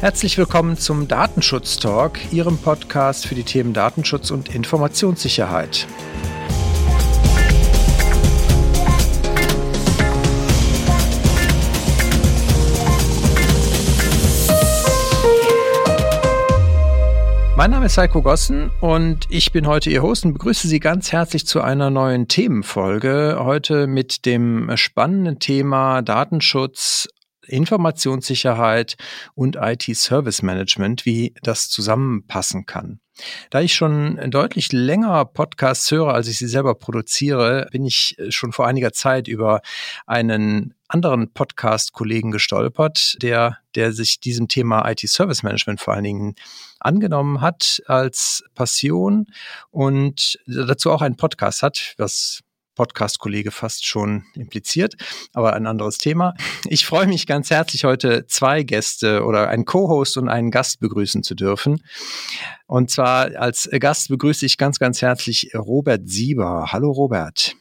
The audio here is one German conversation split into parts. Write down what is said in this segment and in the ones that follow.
Herzlich willkommen zum Datenschutz Talk, Ihrem Podcast für die Themen Datenschutz und Informationssicherheit. Mein Name ist Heiko Gossen und ich bin heute Ihr Host und begrüße Sie ganz herzlich zu einer neuen Themenfolge. Heute mit dem spannenden Thema Datenschutz Informationssicherheit und IT-Service Management, wie das zusammenpassen kann. Da ich schon deutlich länger Podcasts höre, als ich sie selber produziere, bin ich schon vor einiger Zeit über einen anderen Podcast-Kollegen gestolpert, der, der sich diesem Thema IT-Service Management vor allen Dingen angenommen hat als Passion und dazu auch einen Podcast hat, was Podcast-Kollege fast schon impliziert, aber ein anderes Thema. Ich freue mich ganz herzlich, heute zwei Gäste oder einen Co-Host und einen Gast begrüßen zu dürfen. Und zwar als Gast begrüße ich ganz, ganz herzlich Robert Sieber. Hallo Robert.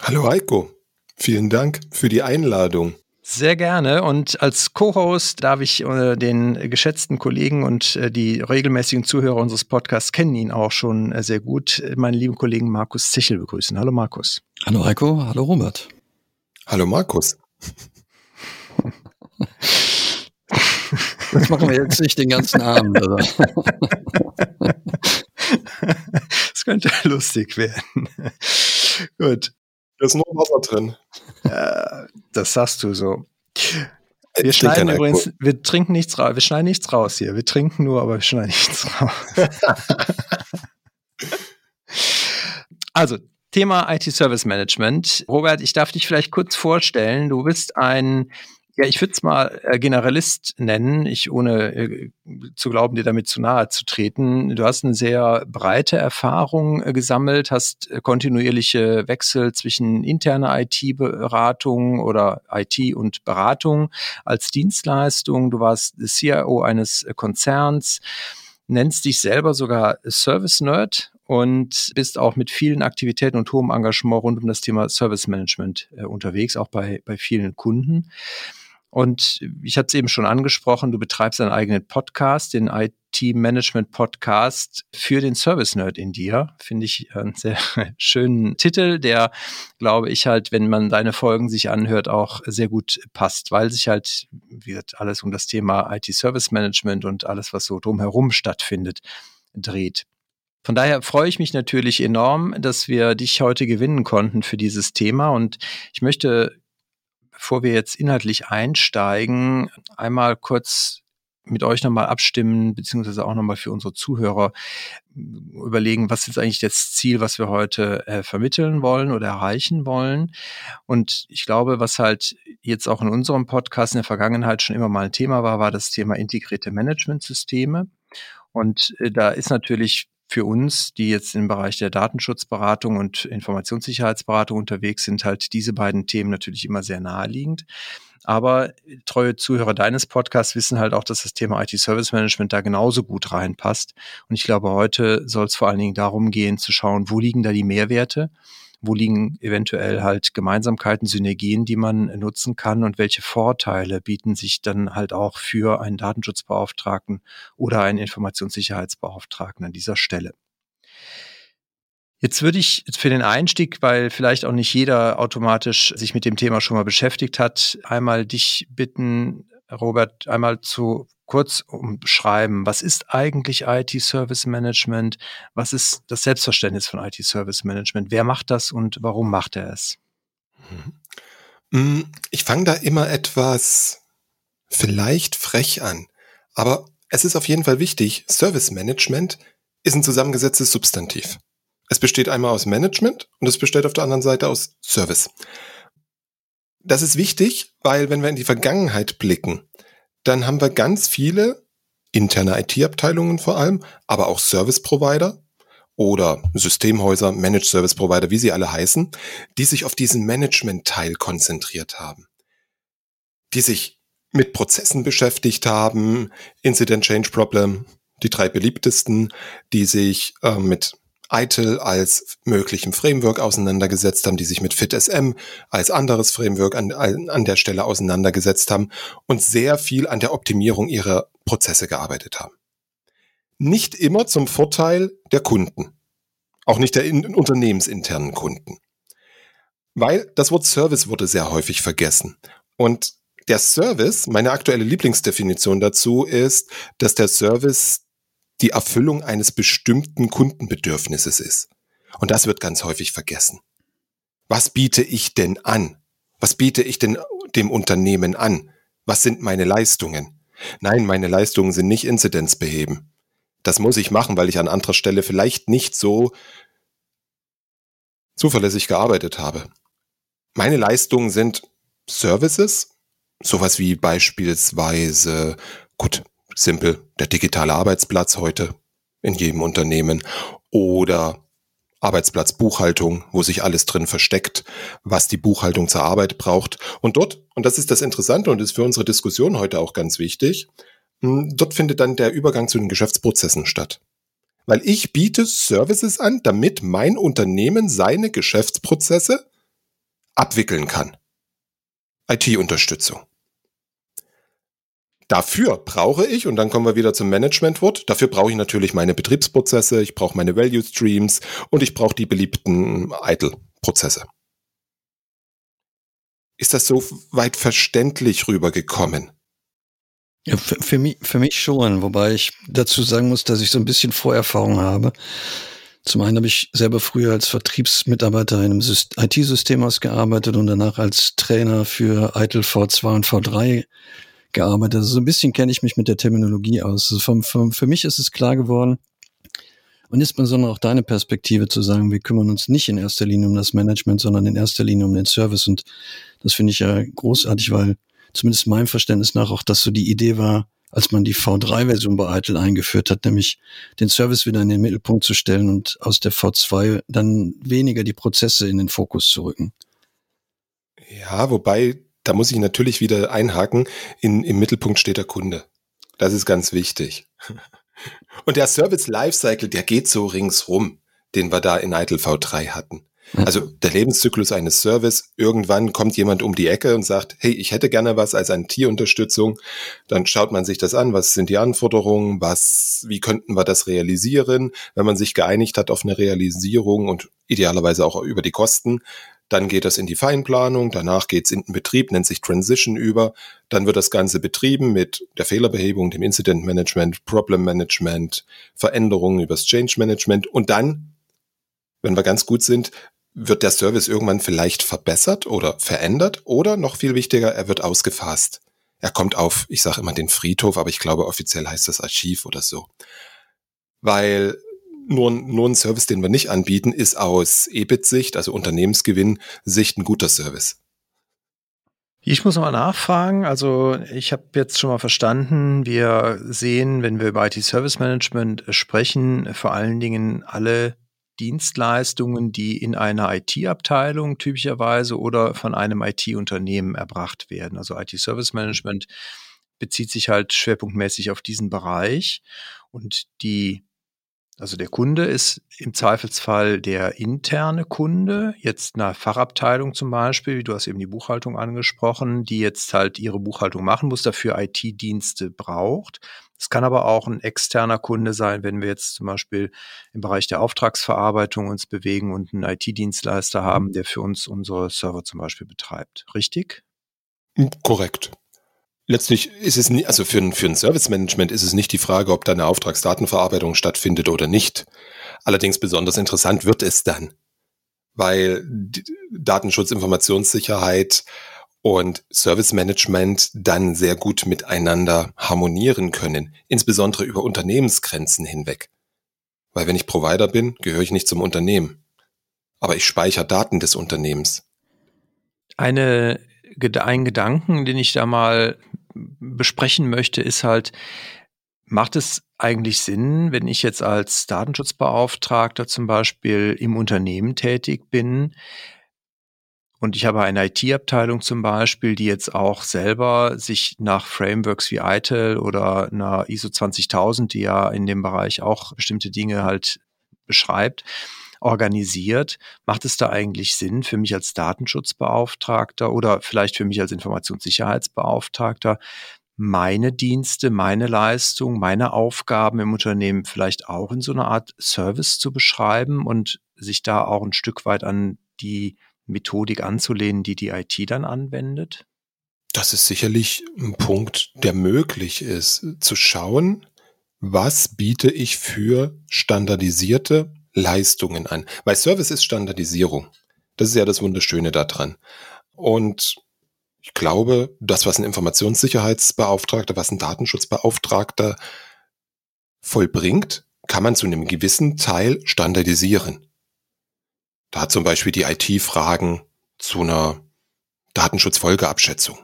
Hallo Heiko. Vielen Dank für die Einladung. Sehr gerne. Und als Co-Host darf ich äh, den geschätzten Kollegen und äh, die regelmäßigen Zuhörer unseres Podcasts kennen ihn auch schon äh, sehr gut, meinen lieben Kollegen Markus Zichel begrüßen. Hallo Markus. Hallo Heiko, hallo Robert. Hallo Markus. Das machen wir jetzt nicht den ganzen Abend. Das könnte lustig werden. Gut. Da ist nur Wasser drin. Äh, das sagst du so. Wir schneiden übrigens, Alkohol. wir trinken nichts raus, wir schneiden nichts raus hier. Wir trinken nur, aber wir schneiden nichts raus. also, Thema IT Service Management. Robert, ich darf dich vielleicht kurz vorstellen. Du bist ein ja, ich würde es mal äh, Generalist nennen, ich ohne äh, zu glauben, dir damit zu nahe zu treten. Du hast eine sehr breite Erfahrung äh, gesammelt, hast äh, kontinuierliche Wechsel zwischen interner IT-Beratung oder IT und Beratung als Dienstleistung. Du warst CIO eines äh, Konzerns, nennst dich selber sogar Service Nerd und bist auch mit vielen Aktivitäten und hohem Engagement rund um das Thema Service Management äh, unterwegs, auch bei, bei vielen Kunden. Und ich hatte es eben schon angesprochen, du betreibst einen eigenen Podcast, den IT-Management-Podcast für den Service-Nerd in dir. Finde ich einen sehr schönen Titel, der, glaube ich, halt, wenn man deine Folgen sich anhört, auch sehr gut passt, weil sich halt, wie gesagt, alles um das Thema IT-Service-Management und alles, was so drumherum stattfindet, dreht. Von daher freue ich mich natürlich enorm, dass wir dich heute gewinnen konnten für dieses Thema. Und ich möchte bevor wir jetzt inhaltlich einsteigen, einmal kurz mit euch nochmal abstimmen, beziehungsweise auch nochmal für unsere Zuhörer überlegen, was ist eigentlich das Ziel, was wir heute äh, vermitteln wollen oder erreichen wollen. Und ich glaube, was halt jetzt auch in unserem Podcast in der Vergangenheit schon immer mal ein Thema war, war das Thema integrierte Managementsysteme. Und äh, da ist natürlich für uns, die jetzt im Bereich der Datenschutzberatung und Informationssicherheitsberatung unterwegs sind, halt diese beiden Themen natürlich immer sehr naheliegend. Aber treue Zuhörer deines Podcasts wissen halt auch, dass das Thema IT-Service Management da genauso gut reinpasst. Und ich glaube, heute soll es vor allen Dingen darum gehen, zu schauen, wo liegen da die Mehrwerte wo liegen eventuell halt Gemeinsamkeiten, Synergien, die man nutzen kann und welche Vorteile bieten sich dann halt auch für einen Datenschutzbeauftragten oder einen Informationssicherheitsbeauftragten an dieser Stelle. Jetzt würde ich für den Einstieg, weil vielleicht auch nicht jeder automatisch sich mit dem Thema schon mal beschäftigt hat, einmal dich bitten, Robert, einmal zu kurz umschreiben, was ist eigentlich IT-Service Management? Was ist das Selbstverständnis von IT-Service Management? Wer macht das und warum macht er es? Mhm. Ich fange da immer etwas vielleicht frech an, aber es ist auf jeden Fall wichtig, Service Management ist ein zusammengesetztes Substantiv. Es besteht einmal aus Management und es besteht auf der anderen Seite aus Service. Das ist wichtig, weil wenn wir in die Vergangenheit blicken, dann haben wir ganz viele interne IT-Abteilungen vor allem, aber auch Service-Provider oder Systemhäuser, Managed Service Provider, wie sie alle heißen, die sich auf diesen Management-Teil konzentriert haben. Die sich mit Prozessen beschäftigt haben, Incident Change Problem, die drei beliebtesten, die sich äh, mit ITIL als möglichen Framework auseinandergesetzt haben, die sich mit FitSM als anderes Framework an, an der Stelle auseinandergesetzt haben und sehr viel an der Optimierung ihrer Prozesse gearbeitet haben. Nicht immer zum Vorteil der Kunden, auch nicht der in, unternehmensinternen Kunden. Weil das Wort Service wurde sehr häufig vergessen. Und der Service, meine aktuelle Lieblingsdefinition dazu ist, dass der Service die Erfüllung eines bestimmten Kundenbedürfnisses ist. Und das wird ganz häufig vergessen. Was biete ich denn an? Was biete ich denn dem Unternehmen an? Was sind meine Leistungen? Nein, meine Leistungen sind nicht Inzidenzbeheben. Das muss ich machen, weil ich an anderer Stelle vielleicht nicht so zuverlässig gearbeitet habe. Meine Leistungen sind Services, sowas wie beispielsweise, gut, simpel, der digitale Arbeitsplatz heute in jedem Unternehmen oder Arbeitsplatzbuchhaltung, wo sich alles drin versteckt, was die Buchhaltung zur Arbeit braucht. Und dort, und das ist das Interessante und ist für unsere Diskussion heute auch ganz wichtig, hm, dort findet dann der Übergang zu den Geschäftsprozessen statt. Weil ich biete Services an, damit mein Unternehmen seine Geschäftsprozesse abwickeln kann. IT-Unterstützung. Dafür brauche ich, und dann kommen wir wieder zum Managementwort, dafür brauche ich natürlich meine Betriebsprozesse, ich brauche meine Value Streams und ich brauche die beliebten Idle-Prozesse. Ist das so weit verständlich rübergekommen? Ja, für, für, mich, für mich schon, wobei ich dazu sagen muss, dass ich so ein bisschen Vorerfahrung habe. Zum einen habe ich selber früher als Vertriebsmitarbeiter in einem IT-System ausgearbeitet und danach als Trainer für ITIL V2 und V3 gearbeitet. Also so ein bisschen kenne ich mich mit der Terminologie aus. Also vom, vom, für mich ist es klar geworden, und insbesondere auch deine Perspektive zu sagen, wir kümmern uns nicht in erster Linie um das Management, sondern in erster Linie um den Service. Und das finde ich ja großartig, weil zumindest meinem Verständnis nach auch das so die Idee war, als man die V3-Version bei ITIL eingeführt hat, nämlich den Service wieder in den Mittelpunkt zu stellen und aus der V2 dann weniger die Prozesse in den Fokus zu rücken. Ja, wobei da muss ich natürlich wieder einhaken, in, im Mittelpunkt steht der Kunde. Das ist ganz wichtig. Und der Service Lifecycle, der geht so ringsrum, den wir da in ITIL V3 hatten. Also der Lebenszyklus eines Service, irgendwann kommt jemand um die Ecke und sagt, hey, ich hätte gerne was als eine Tierunterstützung. Dann schaut man sich das an, was sind die Anforderungen, was, wie könnten wir das realisieren? Wenn man sich geeinigt hat auf eine Realisierung und idealerweise auch über die Kosten, dann geht das in die Feinplanung, danach geht es in den Betrieb, nennt sich Transition über, dann wird das Ganze betrieben mit der Fehlerbehebung, dem Incident Management, Problem Management, Veränderungen übers Change Management und dann, wenn wir ganz gut sind, wird der Service irgendwann vielleicht verbessert oder verändert oder noch viel wichtiger, er wird ausgefasst. Er kommt auf, ich sage immer den Friedhof, aber ich glaube offiziell heißt das Archiv oder so. Weil nur, nur ein Service, den wir nicht anbieten, ist aus EBIT-Sicht, also Unternehmensgewinn-Sicht, ein guter Service. Ich muss mal nachfragen. Also ich habe jetzt schon mal verstanden, wir sehen, wenn wir über IT-Service Management sprechen, vor allen Dingen alle Dienstleistungen, die in einer IT-Abteilung typischerweise oder von einem IT-Unternehmen erbracht werden. Also IT-Service Management bezieht sich halt schwerpunktmäßig auf diesen Bereich und die also der Kunde ist im Zweifelsfall der interne Kunde, jetzt eine Fachabteilung zum Beispiel, du hast eben die Buchhaltung angesprochen, die jetzt halt ihre Buchhaltung machen muss, dafür IT-Dienste braucht. Es kann aber auch ein externer Kunde sein, wenn wir jetzt zum Beispiel im Bereich der Auftragsverarbeitung uns bewegen und einen IT-Dienstleister haben, der für uns unsere Server zum Beispiel betreibt. Richtig? Korrekt letztlich ist es nie, also für ein, für ein Service Management ist es nicht die Frage, ob da eine Auftragsdatenverarbeitung stattfindet oder nicht. Allerdings besonders interessant wird es dann, weil Datenschutz, Informationssicherheit und Service Management dann sehr gut miteinander harmonieren können, insbesondere über Unternehmensgrenzen hinweg. Weil wenn ich Provider bin, gehöre ich nicht zum Unternehmen. Aber ich speichere Daten des Unternehmens. Eine, ein Gedanken, den ich da mal besprechen möchte, ist halt, macht es eigentlich Sinn, wenn ich jetzt als Datenschutzbeauftragter zum Beispiel im Unternehmen tätig bin, und ich habe eine IT-Abteilung zum Beispiel, die jetzt auch selber sich nach Frameworks wie ITIL oder einer ISO 20000, die ja in dem Bereich auch bestimmte Dinge halt beschreibt, organisiert. Macht es da eigentlich Sinn für mich als Datenschutzbeauftragter oder vielleicht für mich als Informationssicherheitsbeauftragter, meine Dienste, meine Leistung, meine Aufgaben im Unternehmen vielleicht auch in so einer Art Service zu beschreiben und sich da auch ein Stück weit an die Methodik anzulehnen, die die IT dann anwendet? Das ist sicherlich ein Punkt, der möglich ist, zu schauen, was biete ich für standardisierte Leistungen an. Weil Service ist Standardisierung. Das ist ja das Wunderschöne daran. Und ich glaube, das, was ein Informationssicherheitsbeauftragter, was ein Datenschutzbeauftragter vollbringt, kann man zu einem gewissen Teil standardisieren. Da zum Beispiel die IT Fragen zu einer Datenschutzfolgeabschätzung.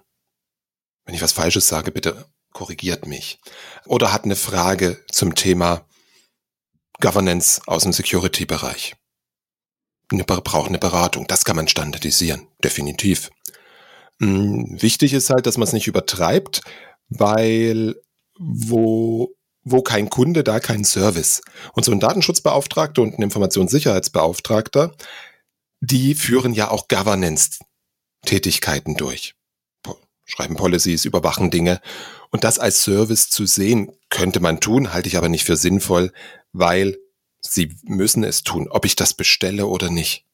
Wenn ich was Falsches sage, bitte korrigiert mich. Oder hat eine Frage zum Thema Governance aus dem Security-Bereich. Braucht eine Beratung. Das kann man standardisieren, definitiv. Hm, wichtig ist halt, dass man es nicht übertreibt, weil wo, wo kein Kunde, da kein Service. Und so ein Datenschutzbeauftragter und ein Informationssicherheitsbeauftragter, die führen ja auch Governance-Tätigkeiten durch. Schreiben Policies, überwachen Dinge. Und das als Service zu sehen, könnte man tun, halte ich aber nicht für sinnvoll, weil sie müssen es tun, ob ich das bestelle oder nicht.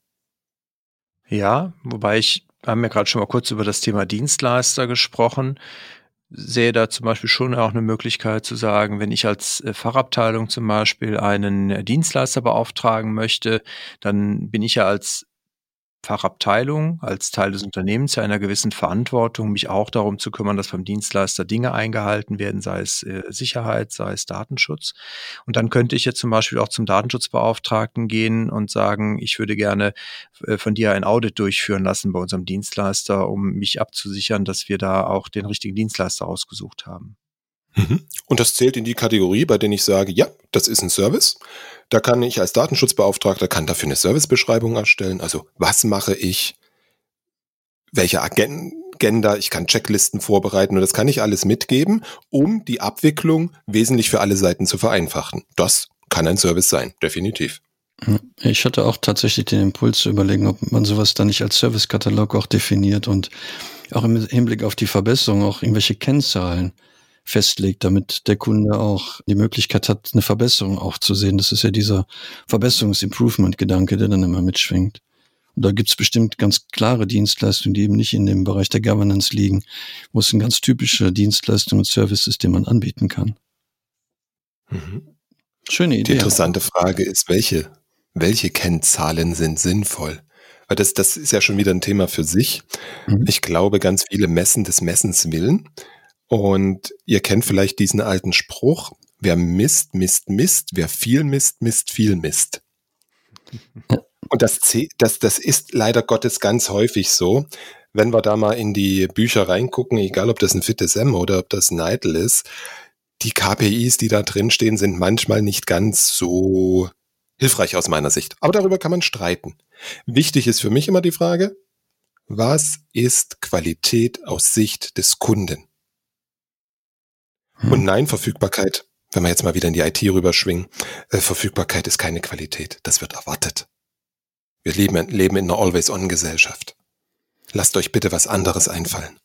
Ja, wobei ich, haben ja gerade schon mal kurz über das Thema Dienstleister gesprochen, sehe da zum Beispiel schon auch eine Möglichkeit zu sagen, wenn ich als äh, Fachabteilung zum Beispiel einen Dienstleister beauftragen möchte, dann bin ich ja als Fachabteilung als Teil des Unternehmens ja einer gewissen Verantwortung, mich auch darum zu kümmern, dass beim Dienstleister Dinge eingehalten werden, sei es äh, Sicherheit, sei es Datenschutz. Und dann könnte ich jetzt zum Beispiel auch zum Datenschutzbeauftragten gehen und sagen, ich würde gerne äh, von dir ein Audit durchführen lassen bei unserem Dienstleister, um mich abzusichern, dass wir da auch den richtigen Dienstleister ausgesucht haben. Mhm. Und das zählt in die Kategorie, bei der ich sage, ja, das ist ein Service. Da kann ich als Datenschutzbeauftragter kann dafür eine Servicebeschreibung erstellen. Also was mache ich? Welche Agenda? Ich kann Checklisten vorbereiten und das kann ich alles mitgeben, um die Abwicklung wesentlich für alle Seiten zu vereinfachen. Das kann ein Service sein, definitiv. Ich hatte auch tatsächlich den Impuls zu überlegen, ob man sowas dann nicht als Servicekatalog auch definiert und auch im Hinblick auf die Verbesserung auch irgendwelche Kennzahlen festlegt, damit der Kunde auch die Möglichkeit hat, eine Verbesserung auch zu sehen. Das ist ja dieser Verbesserungs-Improvement-Gedanke, der dann immer mitschwingt. Und da gibt's bestimmt ganz klare Dienstleistungen, die eben nicht in dem Bereich der Governance liegen, wo es ein ganz typischer Dienstleistung und Service ist, den man anbieten kann. Mhm. Schöne Idee. Die interessante Frage ist, welche, welche Kennzahlen sind sinnvoll? Weil das, das ist ja schon wieder ein Thema für sich. Mhm. Ich glaube, ganz viele messen des Messens willen. Und ihr kennt vielleicht diesen alten Spruch, wer misst, misst, misst, wer viel misst, misst, viel misst. Und das, das, das ist leider Gottes ganz häufig so. Wenn wir da mal in die Bücher reingucken, egal ob das ein FitSM oder ob das ein Idle ist, die KPIs, die da drin stehen, sind manchmal nicht ganz so hilfreich aus meiner Sicht. Aber darüber kann man streiten. Wichtig ist für mich immer die Frage, was ist Qualität aus Sicht des Kunden? Und nein, Verfügbarkeit, wenn wir jetzt mal wieder in die IT rüberschwingen, äh, Verfügbarkeit ist keine Qualität. Das wird erwartet. Wir leben, leben in einer Always-On-Gesellschaft. Lasst euch bitte was anderes einfallen.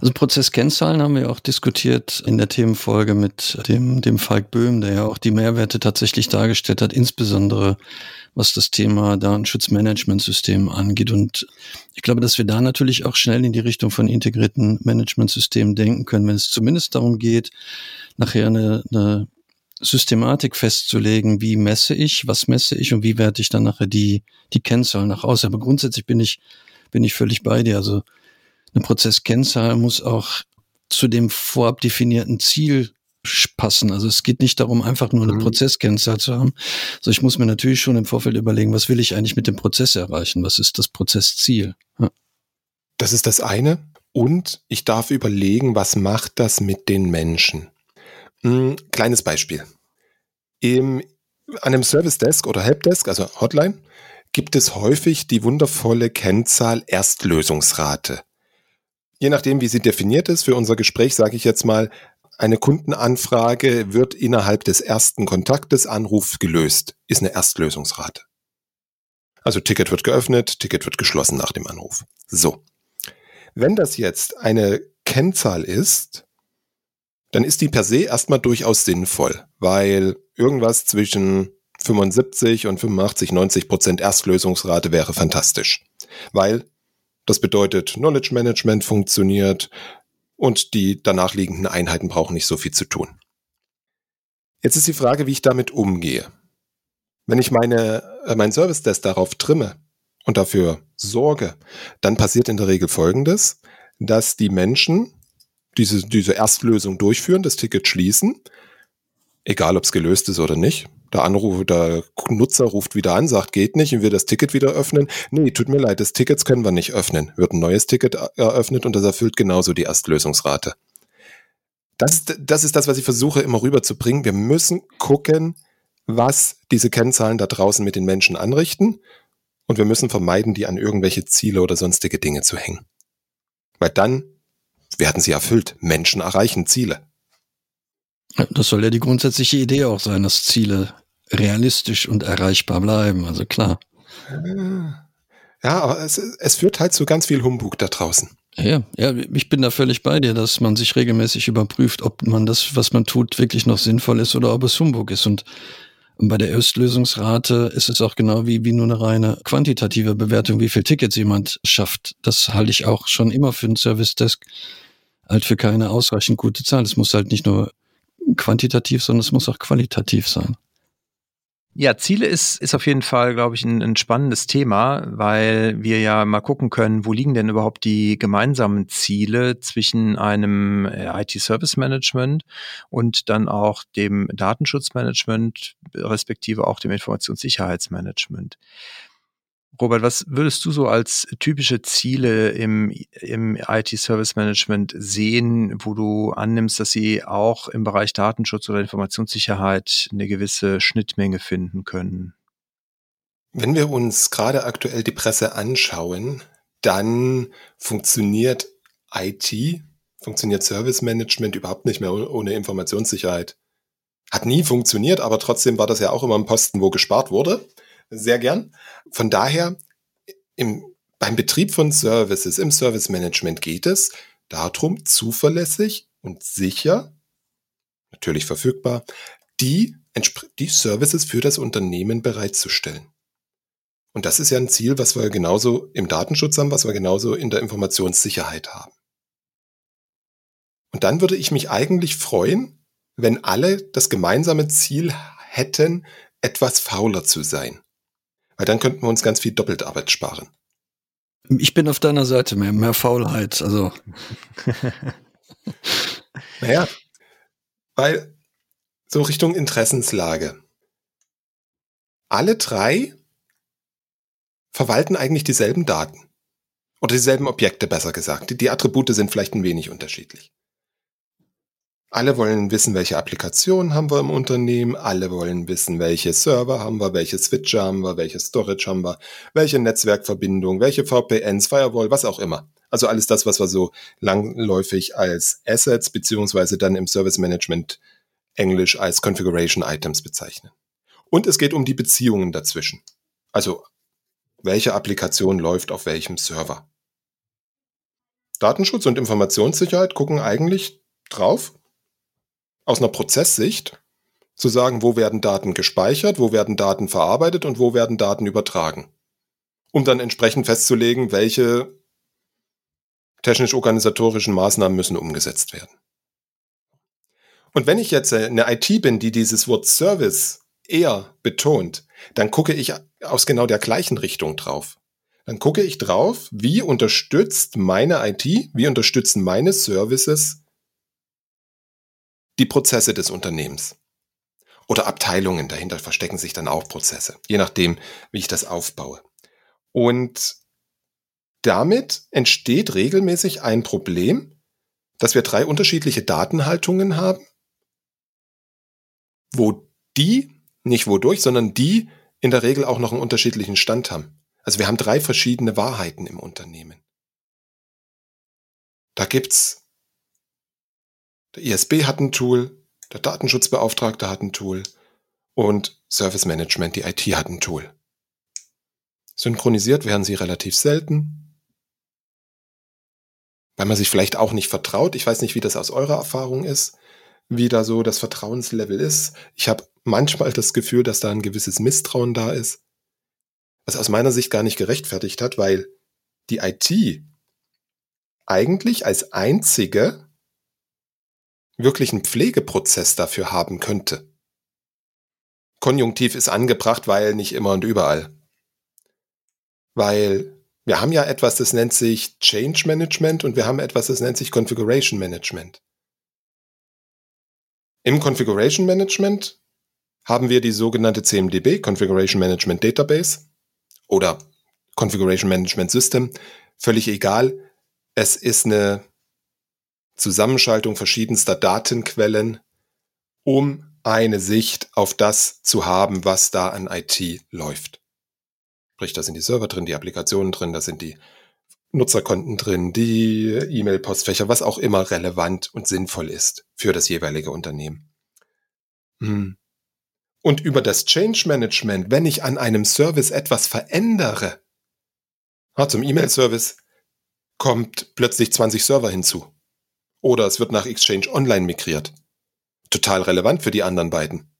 Also Prozesskennzahlen haben wir auch diskutiert in der Themenfolge mit dem, dem Falk Böhm, der ja auch die Mehrwerte tatsächlich dargestellt hat, insbesondere was das Thema Datenschutzmanagementsystem angeht. Und ich glaube, dass wir da natürlich auch schnell in die Richtung von integrierten Managementsystemen denken können, wenn es zumindest darum geht, nachher eine, eine Systematik festzulegen, wie messe ich, was messe ich und wie werte ich dann nachher die, die Kennzahlen nach aus. Aber grundsätzlich bin ich, bin ich völlig bei dir. Also eine Prozesskennzahl muss auch zu dem vorab definierten Ziel passen. Also es geht nicht darum, einfach nur eine mhm. Prozesskennzahl zu haben. Also ich muss mir natürlich schon im Vorfeld überlegen, was will ich eigentlich mit dem Prozess erreichen? Was ist das Prozessziel? Ja. Das ist das eine. Und ich darf überlegen, was macht das mit den Menschen? Hm, kleines Beispiel. Im, an einem Service Desk oder Helpdesk, also Hotline, gibt es häufig die wundervolle Kennzahl Erstlösungsrate. Je nachdem, wie sie definiert ist, für unser Gespräch sage ich jetzt mal eine Kundenanfrage wird innerhalb des ersten Kontaktes Anruf gelöst, ist eine Erstlösungsrate. Also Ticket wird geöffnet, Ticket wird geschlossen nach dem Anruf. So. Wenn das jetzt eine Kennzahl ist, dann ist die per se erstmal durchaus sinnvoll, weil irgendwas zwischen 75 und 85, 90 Prozent Erstlösungsrate wäre fantastisch. Weil das bedeutet, Knowledge Management funktioniert und die danach liegenden Einheiten brauchen nicht so viel zu tun. Jetzt ist die Frage, wie ich damit umgehe. Wenn ich meine, äh, mein Service Desk darauf trimme und dafür sorge, dann passiert in der Regel Folgendes, dass die Menschen diese, diese Erstlösung durchführen, das Ticket schließen, egal ob es gelöst ist oder nicht. Der Anruf, der Nutzer ruft wieder an, sagt, geht nicht, und wir das Ticket wieder öffnen. Nee, tut mir leid, das Tickets können wir nicht öffnen. Wird ein neues Ticket eröffnet und das erfüllt genauso die Erstlösungsrate. Das, das ist das, was ich versuche immer rüberzubringen. Wir müssen gucken, was diese Kennzahlen da draußen mit den Menschen anrichten. Und wir müssen vermeiden, die an irgendwelche Ziele oder sonstige Dinge zu hängen. Weil dann werden sie erfüllt. Menschen erreichen Ziele. Das soll ja die grundsätzliche Idee auch sein, dass Ziele realistisch und erreichbar bleiben. Also klar. Ja, aber es, es führt halt zu ganz viel Humbug da draußen. Ja, ja, ich bin da völlig bei dir, dass man sich regelmäßig überprüft, ob man das, was man tut, wirklich noch sinnvoll ist oder ob es Humbug ist. Und bei der Erstlösungsrate ist es auch genau wie, wie nur eine reine quantitative Bewertung, wie viel Tickets jemand schafft. Das halte ich auch schon immer für einen Service Desk halt für keine ausreichend gute Zahl. Es muss halt nicht nur quantitativ, sondern es muss auch qualitativ sein. Ja, Ziele ist, ist auf jeden Fall, glaube ich, ein, ein, spannendes Thema, weil wir ja mal gucken können, wo liegen denn überhaupt die gemeinsamen Ziele zwischen einem äh, IT-Service Management und dann auch dem Datenschutzmanagement, respektive auch dem Informationssicherheitsmanagement. Robert, was würdest du so als typische Ziele im, im IT-Service Management sehen, wo du annimmst, dass sie auch im Bereich Datenschutz oder Informationssicherheit eine gewisse Schnittmenge finden können? Wenn wir uns gerade aktuell die Presse anschauen, dann funktioniert IT, funktioniert Service Management überhaupt nicht mehr ohne Informationssicherheit. Hat nie funktioniert, aber trotzdem war das ja auch immer ein Posten, wo gespart wurde sehr gern. Von daher, im, beim Betrieb von Services, im Service Management geht es darum, zuverlässig und sicher, natürlich verfügbar, die, die Services für das Unternehmen bereitzustellen. Und das ist ja ein Ziel, was wir genauso im Datenschutz haben, was wir genauso in der Informationssicherheit haben. Und dann würde ich mich eigentlich freuen, wenn alle das gemeinsame Ziel hätten, etwas fauler zu sein. Weil dann könnten wir uns ganz viel Doppelarbeit sparen. Ich bin auf deiner Seite, mehr, mehr Faulheit. Also. naja, weil so Richtung Interessenslage. Alle drei verwalten eigentlich dieselben Daten. Oder dieselben Objekte, besser gesagt. Die, die Attribute sind vielleicht ein wenig unterschiedlich. Alle wollen wissen, welche Applikationen haben wir im Unternehmen. Alle wollen wissen, welche Server haben wir, welche Switcher haben wir, welche Storage haben wir, welche Netzwerkverbindung, welche VPNs, Firewall, was auch immer. Also alles das, was wir so langläufig als Assets beziehungsweise dann im Service Management Englisch als Configuration Items bezeichnen. Und es geht um die Beziehungen dazwischen. Also welche Applikation läuft auf welchem Server. Datenschutz und Informationssicherheit gucken eigentlich drauf, aus einer Prozesssicht zu sagen, wo werden Daten gespeichert, wo werden Daten verarbeitet und wo werden Daten übertragen. Um dann entsprechend festzulegen, welche technisch-organisatorischen Maßnahmen müssen umgesetzt werden. Und wenn ich jetzt eine IT bin, die dieses Wort Service eher betont, dann gucke ich aus genau der gleichen Richtung drauf. Dann gucke ich drauf, wie unterstützt meine IT, wie unterstützen meine Services die Prozesse des Unternehmens. Oder Abteilungen, dahinter verstecken sich dann auch Prozesse, je nachdem, wie ich das aufbaue. Und damit entsteht regelmäßig ein Problem, dass wir drei unterschiedliche Datenhaltungen haben, wo die, nicht wodurch, sondern die in der Regel auch noch einen unterschiedlichen Stand haben. Also wir haben drei verschiedene Wahrheiten im Unternehmen. Da gibt's Der ISB hat ein Tool, der Datenschutzbeauftragte hat ein Tool und Service Management, die IT hat ein Tool. Synchronisiert werden sie relativ selten, weil man sich vielleicht auch nicht vertraut. Ich weiß nicht, wie das aus eurer Erfahrung ist, wie da so das Vertrauenslevel ist. Ich habe manchmal das Gefühl, dass da ein gewisses Misstrauen da ist, was aus meiner Sicht gar nicht gerechtfertigt hat, weil die IT eigentlich als einzige wirklich einen Pflegeprozess dafür haben könnte. Konjunktiv ist angebracht, weil nicht immer und überall. Weil wir haben ja etwas, das nennt sich Change Management und wir haben etwas, das nennt sich Configuration Management. Im Configuration Management haben wir die sogenannte CMDB, Configuration Management Database oder Configuration Management System, völlig egal. Es ist eine Zusammenschaltung verschiedenster Datenquellen, um eine Sicht auf das zu haben, was da an IT läuft. Sprich, da sind die Server drin, die Applikationen drin, da sind die Nutzerkonten drin, die E-Mail-Postfächer, was auch immer relevant und sinnvoll ist für das jeweilige Unternehmen. Hm. Und über das Change Management, wenn ich an einem Service etwas verändere, zum E-Mail-Service kommt plötzlich 20 Server hinzu. Oder es wird nach Exchange Online migriert. Total relevant für die anderen beiden.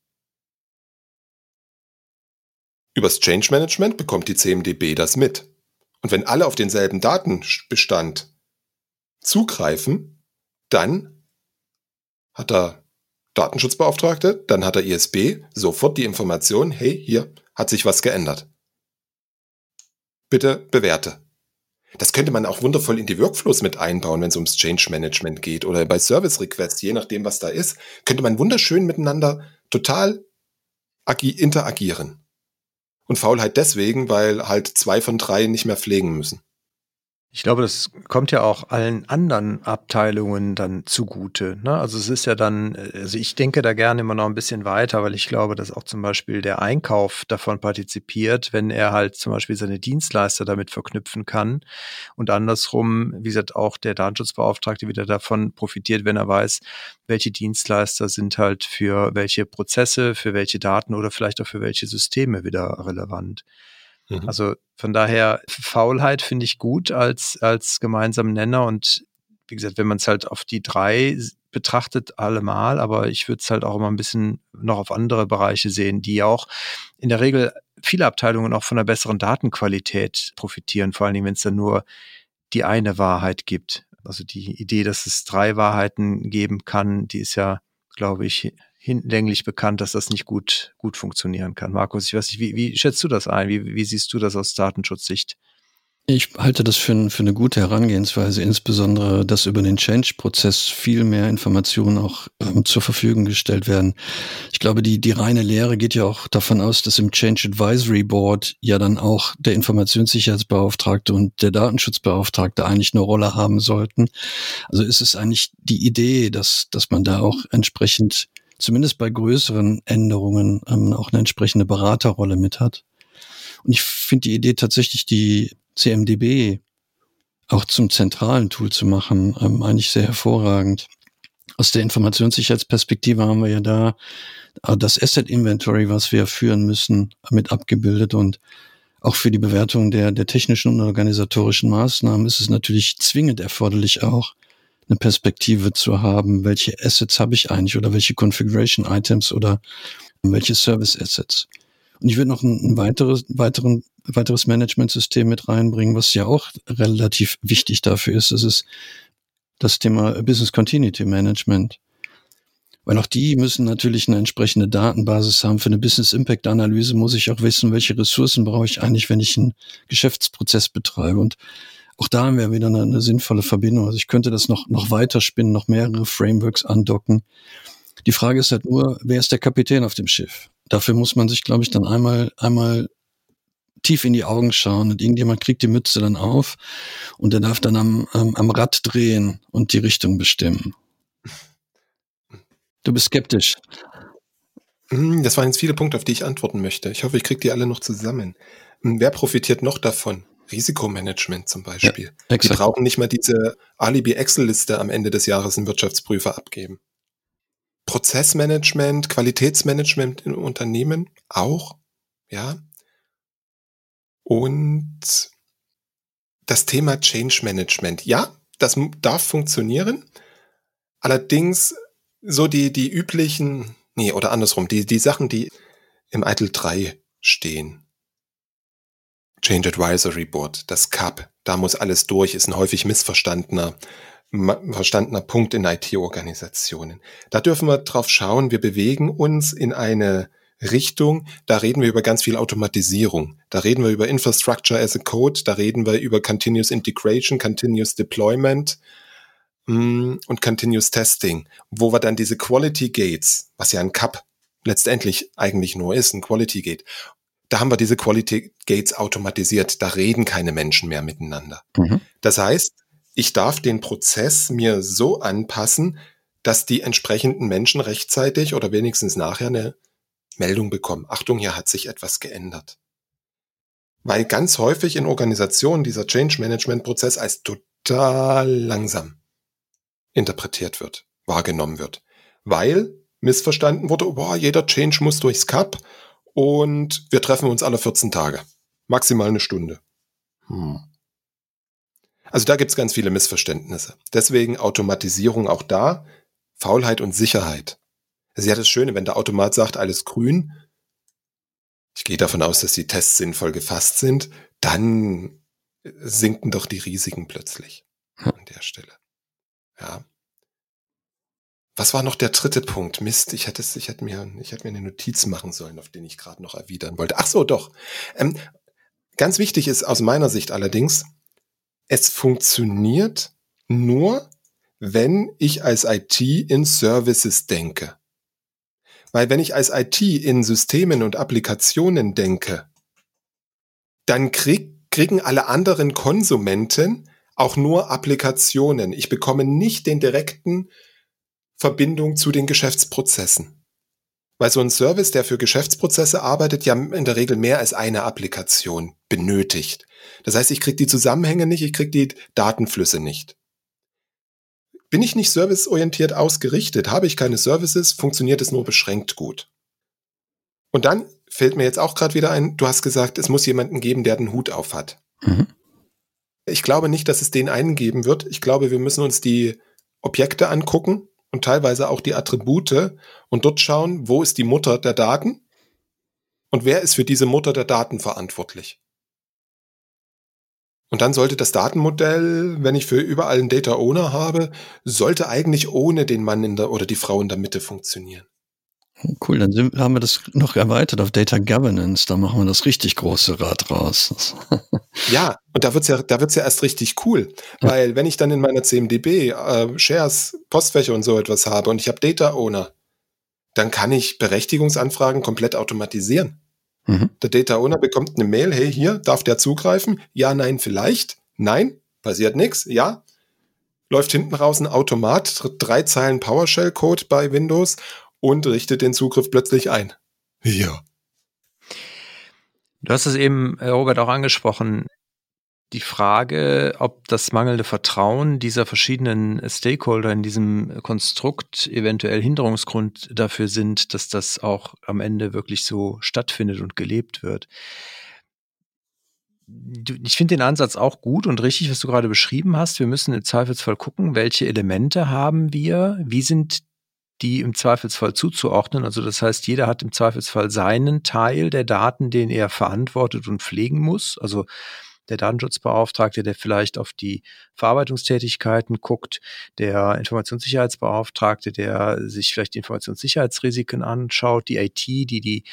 Übers Change Management bekommt die CMDB das mit. Und wenn alle auf denselben Datenbestand zugreifen, dann hat der Datenschutzbeauftragte, dann hat der ISB sofort die Information, hey, hier hat sich was geändert. Bitte bewerte. Das könnte man auch wundervoll in die Workflows mit einbauen, wenn es ums Change Management geht oder bei Service Requests, je nachdem, was da ist, könnte man wunderschön miteinander total interagieren. Und Faulheit deswegen, weil halt zwei von drei nicht mehr pflegen müssen. Ich glaube, das kommt ja auch allen anderen Abteilungen dann zugute. Ne? Also es ist ja dann, also ich denke da gerne immer noch ein bisschen weiter, weil ich glaube, dass auch zum Beispiel der Einkauf davon partizipiert, wenn er halt zum Beispiel seine Dienstleister damit verknüpfen kann. Und andersrum, wie gesagt, auch der Datenschutzbeauftragte wieder davon profitiert, wenn er weiß, welche Dienstleister sind halt für welche Prozesse, für welche Daten oder vielleicht auch für welche Systeme wieder relevant. Mhm. Also von daher, Faulheit finde ich gut als, als gemeinsamen Nenner und wie gesagt, wenn man es halt auf die drei betrachtet, allemal, aber ich würde es halt auch immer ein bisschen noch auf andere Bereiche sehen, die auch in der Regel viele Abteilungen auch von einer besseren Datenqualität profitieren, vor allen Dingen, wenn es dann nur die eine Wahrheit gibt. Also die Idee, dass es drei Wahrheiten geben kann, die ist ja, glaube ich, hinlänglich bekannt, dass das nicht gut, gut funktionieren kann. Markus, ich weiß nicht, wie, wie schätzt du das ein? Wie, wie siehst du das aus Datenschutzsicht? Ich halte das für, für eine gute Herangehensweise, insbesondere, dass über den Change-Prozess viel mehr Informationen auch ähm, zur Verfügung gestellt werden. Ich glaube, die, die reine Lehre geht ja auch davon aus, dass im Change Advisory Board ja dann auch der Informationssicherheitsbeauftragte und der Datenschutzbeauftragte eigentlich eine Rolle haben sollten. Also ist es eigentlich die Idee, dass, dass man da auch entsprechend zumindest bei größeren Änderungen ähm, auch eine entsprechende Beraterrolle mit hat. Und ich finde die Idee tatsächlich, die CMDB auch zum zentralen Tool zu machen, ähm, eigentlich sehr hervorragend. Aus der Informationssicherheitsperspektive haben wir ja da äh, das Asset Inventory, was wir führen müssen, mit abgebildet und auch für die Bewertung der, der technischen und organisatorischen Maßnahmen ist es natürlich zwingend erforderlich auch, eine Perspektive zu haben, welche Assets habe ich eigentlich oder welche Configuration Items oder welche Service Assets. Und ich würde noch ein, ein weiteres, weiteren, weiteres Management-System mit reinbringen, was ja auch relativ wichtig dafür ist. Das ist das Thema Business Continuity Management. Weil auch die müssen natürlich eine entsprechende Datenbasis haben. Für eine Business Impact Analyse muss ich auch wissen, welche Ressourcen brauche ich eigentlich, wenn ich einen Geschäftsprozess betreibe. Und auch da haben wir wieder eine, eine sinnvolle Verbindung. Also ich könnte das noch, noch weiter spinnen, noch mehrere Frameworks andocken. Die Frage ist halt nur, wer ist der Kapitän auf dem Schiff? Dafür muss man sich, glaube ich, dann einmal, einmal tief in die Augen schauen und irgendjemand kriegt die Mütze dann auf und der darf dann am, am, am Rad drehen und die Richtung bestimmen. Du bist skeptisch. Hm, das waren jetzt viele Punkte, auf die ich antworten möchte. Ich hoffe, ich kriege die alle noch zusammen. Hm, wer profitiert noch davon? Risikomanagement zum Beispiel. Ja, die brauchen nicht mal diese Alibi-Excel-Liste am Ende des Jahres einen Wirtschaftsprüfer abgeben. Prozessmanagement, Qualitätsmanagement in Unternehmen auch, ja. Und das Thema Change Management. Ja, das darf funktionieren. Allerdings so die, die üblichen, nee, oder andersrum, die, die Sachen, die im ITIL 3 stehen. Change Advisory Board, das CAP, da muss alles durch, ist ein häufig missverstandener verstandener Punkt in IT-Organisationen. Da dürfen wir drauf schauen, wir bewegen uns in eine Richtung, da reden wir über ganz viel Automatisierung. Da reden wir über Infrastructure as a Code, da reden wir über Continuous Integration, Continuous Deployment mm, und Continuous Testing, wo wir dann diese Quality Gates, was ja ein CAP letztendlich eigentlich nur ist, ein Quality Gate, da haben wir diese Quality Gates automatisiert, da reden keine Menschen mehr miteinander. Mhm. Das heißt, ich darf den Prozess mir so anpassen, dass die entsprechenden Menschen rechtzeitig oder wenigstens nachher eine Meldung bekommen. Achtung, hier hat sich etwas geändert. Weil ganz häufig in Organisationen dieser Change Management Prozess als total langsam interpretiert wird, wahrgenommen wird. Weil missverstanden wurde, boah, jeder Change muss durchs Cup und wir treffen uns alle 14 Tage. Maximal eine Stunde. Hm. Also da gibt's ganz viele Missverständnisse. Deswegen Automatisierung auch da, Faulheit und Sicherheit. Ist ja das Schöne, wenn der Automat sagt, alles grün. Ich gehe davon aus, dass die Tests sinnvoll gefasst sind. Dann sinken doch die Risiken plötzlich an der Stelle. Ja. Was war noch der dritte Punkt? Mist, ich hätte, ich hätte mir, ich hätte mir eine Notiz machen sollen, auf den ich gerade noch erwidern wollte. Ach so, doch. Ähm, ganz wichtig ist aus meiner Sicht allerdings, es funktioniert nur, wenn ich als IT in Services denke. Weil wenn ich als IT in Systemen und Applikationen denke, dann krieg, kriegen alle anderen Konsumenten auch nur Applikationen. Ich bekomme nicht den direkten Verbindung zu den Geschäftsprozessen. Weil so ein Service, der für Geschäftsprozesse arbeitet, ja in der Regel mehr als eine Applikation benötigt. Das heißt, ich kriege die Zusammenhänge nicht, ich kriege die Datenflüsse nicht. Bin ich nicht serviceorientiert ausgerichtet, habe ich keine Services, funktioniert es nur beschränkt gut. Und dann fällt mir jetzt auch gerade wieder ein, du hast gesagt, es muss jemanden geben, der den Hut auf hat. Mhm. Ich glaube nicht, dass es den einen geben wird. Ich glaube, wir müssen uns die Objekte angucken und teilweise auch die Attribute und dort schauen, wo ist die Mutter der Daten und wer ist für diese Mutter der Daten verantwortlich. Und dann sollte das Datenmodell, wenn ich für überall einen Data Owner habe, sollte eigentlich ohne den Mann in der oder die Frau in der Mitte funktionieren. Cool, dann sind, haben wir das noch erweitert auf Data Governance. Da machen wir das richtig große Rad raus. ja, und da wird's ja, da wird's ja erst richtig cool, ja. weil wenn ich dann in meiner CMDB äh, Shares, Postfächer und so etwas habe und ich habe Data Owner, dann kann ich Berechtigungsanfragen komplett automatisieren. Mhm. Der Data Owner bekommt eine Mail, hey, hier, darf der zugreifen? Ja, nein, vielleicht. Nein, passiert nichts. Ja, läuft hinten raus ein Automat, drei Zeilen PowerShell-Code bei Windows und richtet den Zugriff plötzlich ein. Ja. Du hast es eben, äh, Robert, auch angesprochen. Die Frage, ob das mangelnde Vertrauen dieser verschiedenen Stakeholder in diesem Konstrukt eventuell Hinderungsgrund dafür sind, dass das auch am Ende wirklich so stattfindet und gelebt wird. Ich finde den Ansatz auch gut und richtig, was du gerade beschrieben hast. Wir müssen im Zweifelsfall gucken, welche Elemente haben wir, wie sind die im Zweifelsfall zuzuordnen. Also das heißt, jeder hat im Zweifelsfall seinen Teil der Daten, den er verantwortet und pflegen muss. Also der Datenschutzbeauftragte, der vielleicht auf die Verarbeitungstätigkeiten guckt, der Informationssicherheitsbeauftragte, der sich vielleicht die Informationssicherheitsrisiken anschaut, die IT, die die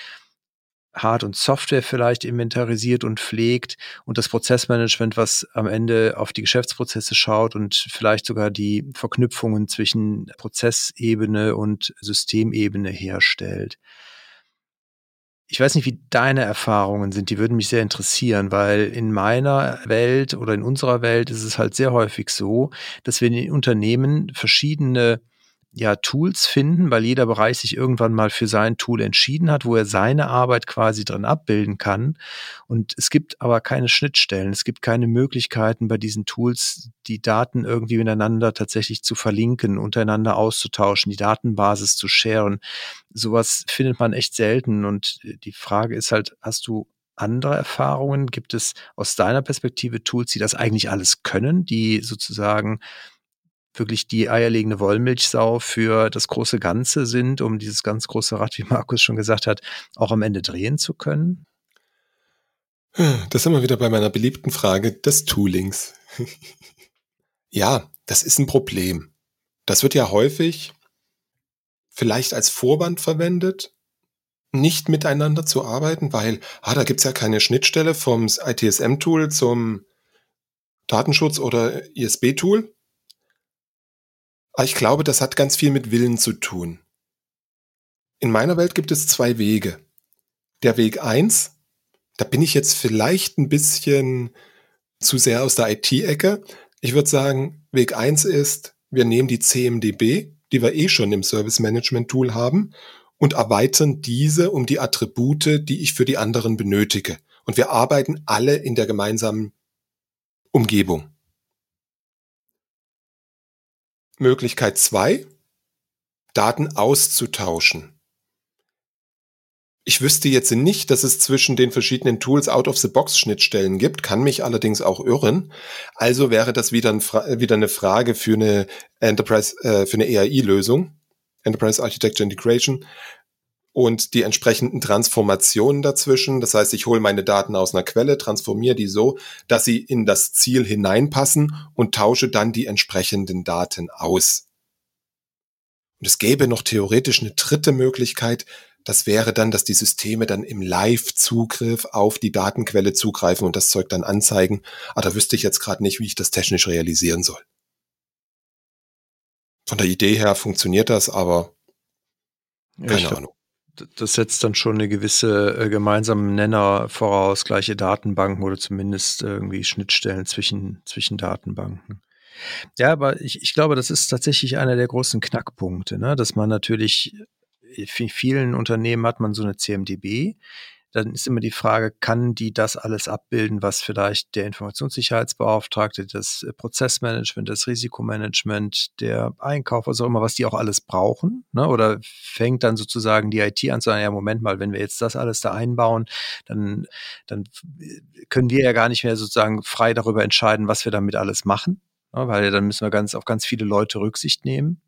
Hard- und Software vielleicht inventarisiert und pflegt und das Prozessmanagement, was am Ende auf die Geschäftsprozesse schaut und vielleicht sogar die Verknüpfungen zwischen Prozessebene und Systemebene herstellt. Ich weiß nicht, wie deine Erfahrungen sind, die würden mich sehr interessieren, weil in meiner Welt oder in unserer Welt ist es halt sehr häufig so, dass wir in den Unternehmen verschiedene ja Tools finden, weil jeder Bereich sich irgendwann mal für sein Tool entschieden hat, wo er seine Arbeit quasi drin abbilden kann. Und es gibt aber keine Schnittstellen, es gibt keine Möglichkeiten bei diesen Tools, die Daten irgendwie miteinander tatsächlich zu verlinken, untereinander auszutauschen, die Datenbasis zu sharen. Sowas findet man echt selten. Und die Frage ist halt, hast du andere Erfahrungen? Gibt es aus deiner Perspektive Tools, die das eigentlich alles können, die sozusagen wirklich die eierlegende Wollmilchsau für das große Ganze sind, um dieses ganz große Rad, wie Markus schon gesagt hat, auch am Ende drehen zu können? Das sind wir wieder bei meiner beliebten Frage des Toolings. ja, das ist ein Problem. Das wird ja häufig vielleicht als Vorwand verwendet, nicht miteinander zu arbeiten, weil, ah, da gibt's ja keine Schnittstelle vom ITSM-Tool zum Datenschutz oder ISB-Tool. Ich glaube, das hat ganz viel mit Willen zu tun. In meiner Welt gibt es zwei Wege. Der Weg eins, da bin ich jetzt vielleicht ein bisschen zu sehr aus der IT-Ecke. Ich würde sagen, Weg eins ist, wir nehmen die CMDB, die wir eh schon im Service Management Tool haben, und erweitern diese um die Attribute, die ich für die anderen benötige. Und wir arbeiten alle in der gemeinsamen Umgebung. Möglichkeit zwei: Daten auszutauschen. Ich wüsste jetzt nicht, dass es zwischen den verschiedenen Tools Out-of-the-Box-Schnittstellen gibt, kann mich allerdings auch irren. Also wäre das wieder, ein wieder eine Frage für eine Enterprise, äh, für eine EAI-Lösung, Enterprise Architecture Integration, und die entsprechenden Transformationen dazwischen. Das heißt, ich hole meine Daten aus einer Quelle, transformiere die so, dass sie in das Ziel hineinpassen und tausche dann die entsprechenden Daten aus. Und es gäbe noch theoretisch eine dritte Möglichkeit. Das wäre dann, dass die Systeme dann im Live-Zugriff auf die Datenquelle zugreifen und das Zeug dann anzeigen. Aber da wüsste ich jetzt gerade nicht, wie ich das technisch realisieren soll. Von der Idee her funktioniert das, aber keine ja, Ahnung das setzt dann schon eine gewisse äh, gemeinsame Nenner voraus, gleiche Datenbanken oder zumindest irgendwie Schnittstellen zwischen, zwischen Datenbanken. Ja, aber ich, ich glaube, das ist tatsächlich einer der großen Knackpunkte, ne? dass man natürlich, in vielen Unternehmen hat man so eine CMDB, dann ist immer die Frage, kann die das alles abbilden, was vielleicht der Informationssicherheitsbeauftragte, das äh, Prozessmanagement, das Risikomanagement, der Einkauf, was auch immer, was die auch alles brauchen? Ne? Oder fängt dann sozusagen die IT an zu sagen, ja, Moment mal, wenn wir jetzt das alles da einbauen, dann, dann können wir ja gar nicht mehr sozusagen frei darüber entscheiden, was wir damit alles machen. Ne? Weil dann müssen wir ganz auf ganz viele Leute Rücksicht nehmen.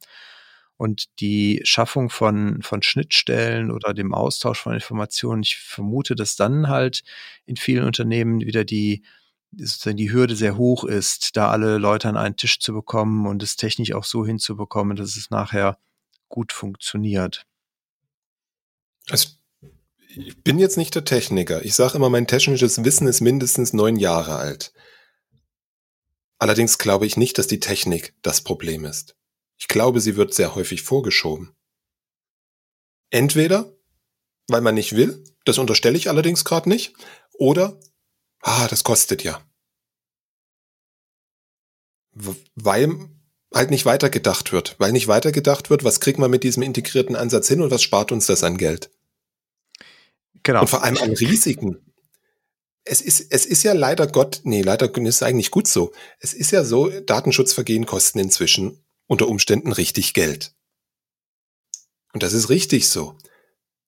Und die Schaffung von, von Schnittstellen oder dem Austausch von Informationen, ich vermute, dass dann halt in vielen Unternehmen wieder die, sozusagen die Hürde sehr hoch ist, da alle Leute an einen Tisch zu bekommen und es technisch auch so hinzubekommen, dass es nachher gut funktioniert. Also ich bin jetzt nicht der Techniker. Ich sage immer, mein technisches Wissen ist mindestens neun Jahre alt. Allerdings glaube ich nicht, dass die Technik das Problem ist. Ich glaube, sie wird sehr häufig vorgeschoben. Entweder, weil man nicht will, das unterstelle ich allerdings gerade nicht, oder, ah, das kostet ja. Weil halt nicht weitergedacht wird. Weil nicht weitergedacht wird, was kriegt man mit diesem integrierten Ansatz hin und was spart uns das an Geld? Genau. Und vor allem an Risiken. Es ist, es ist ja leider Gott, nee, leider ist eigentlich gut so. Es ist ja so, Datenschutzvergehen kosten inzwischen unter Umständen richtig Geld. Und das ist richtig so.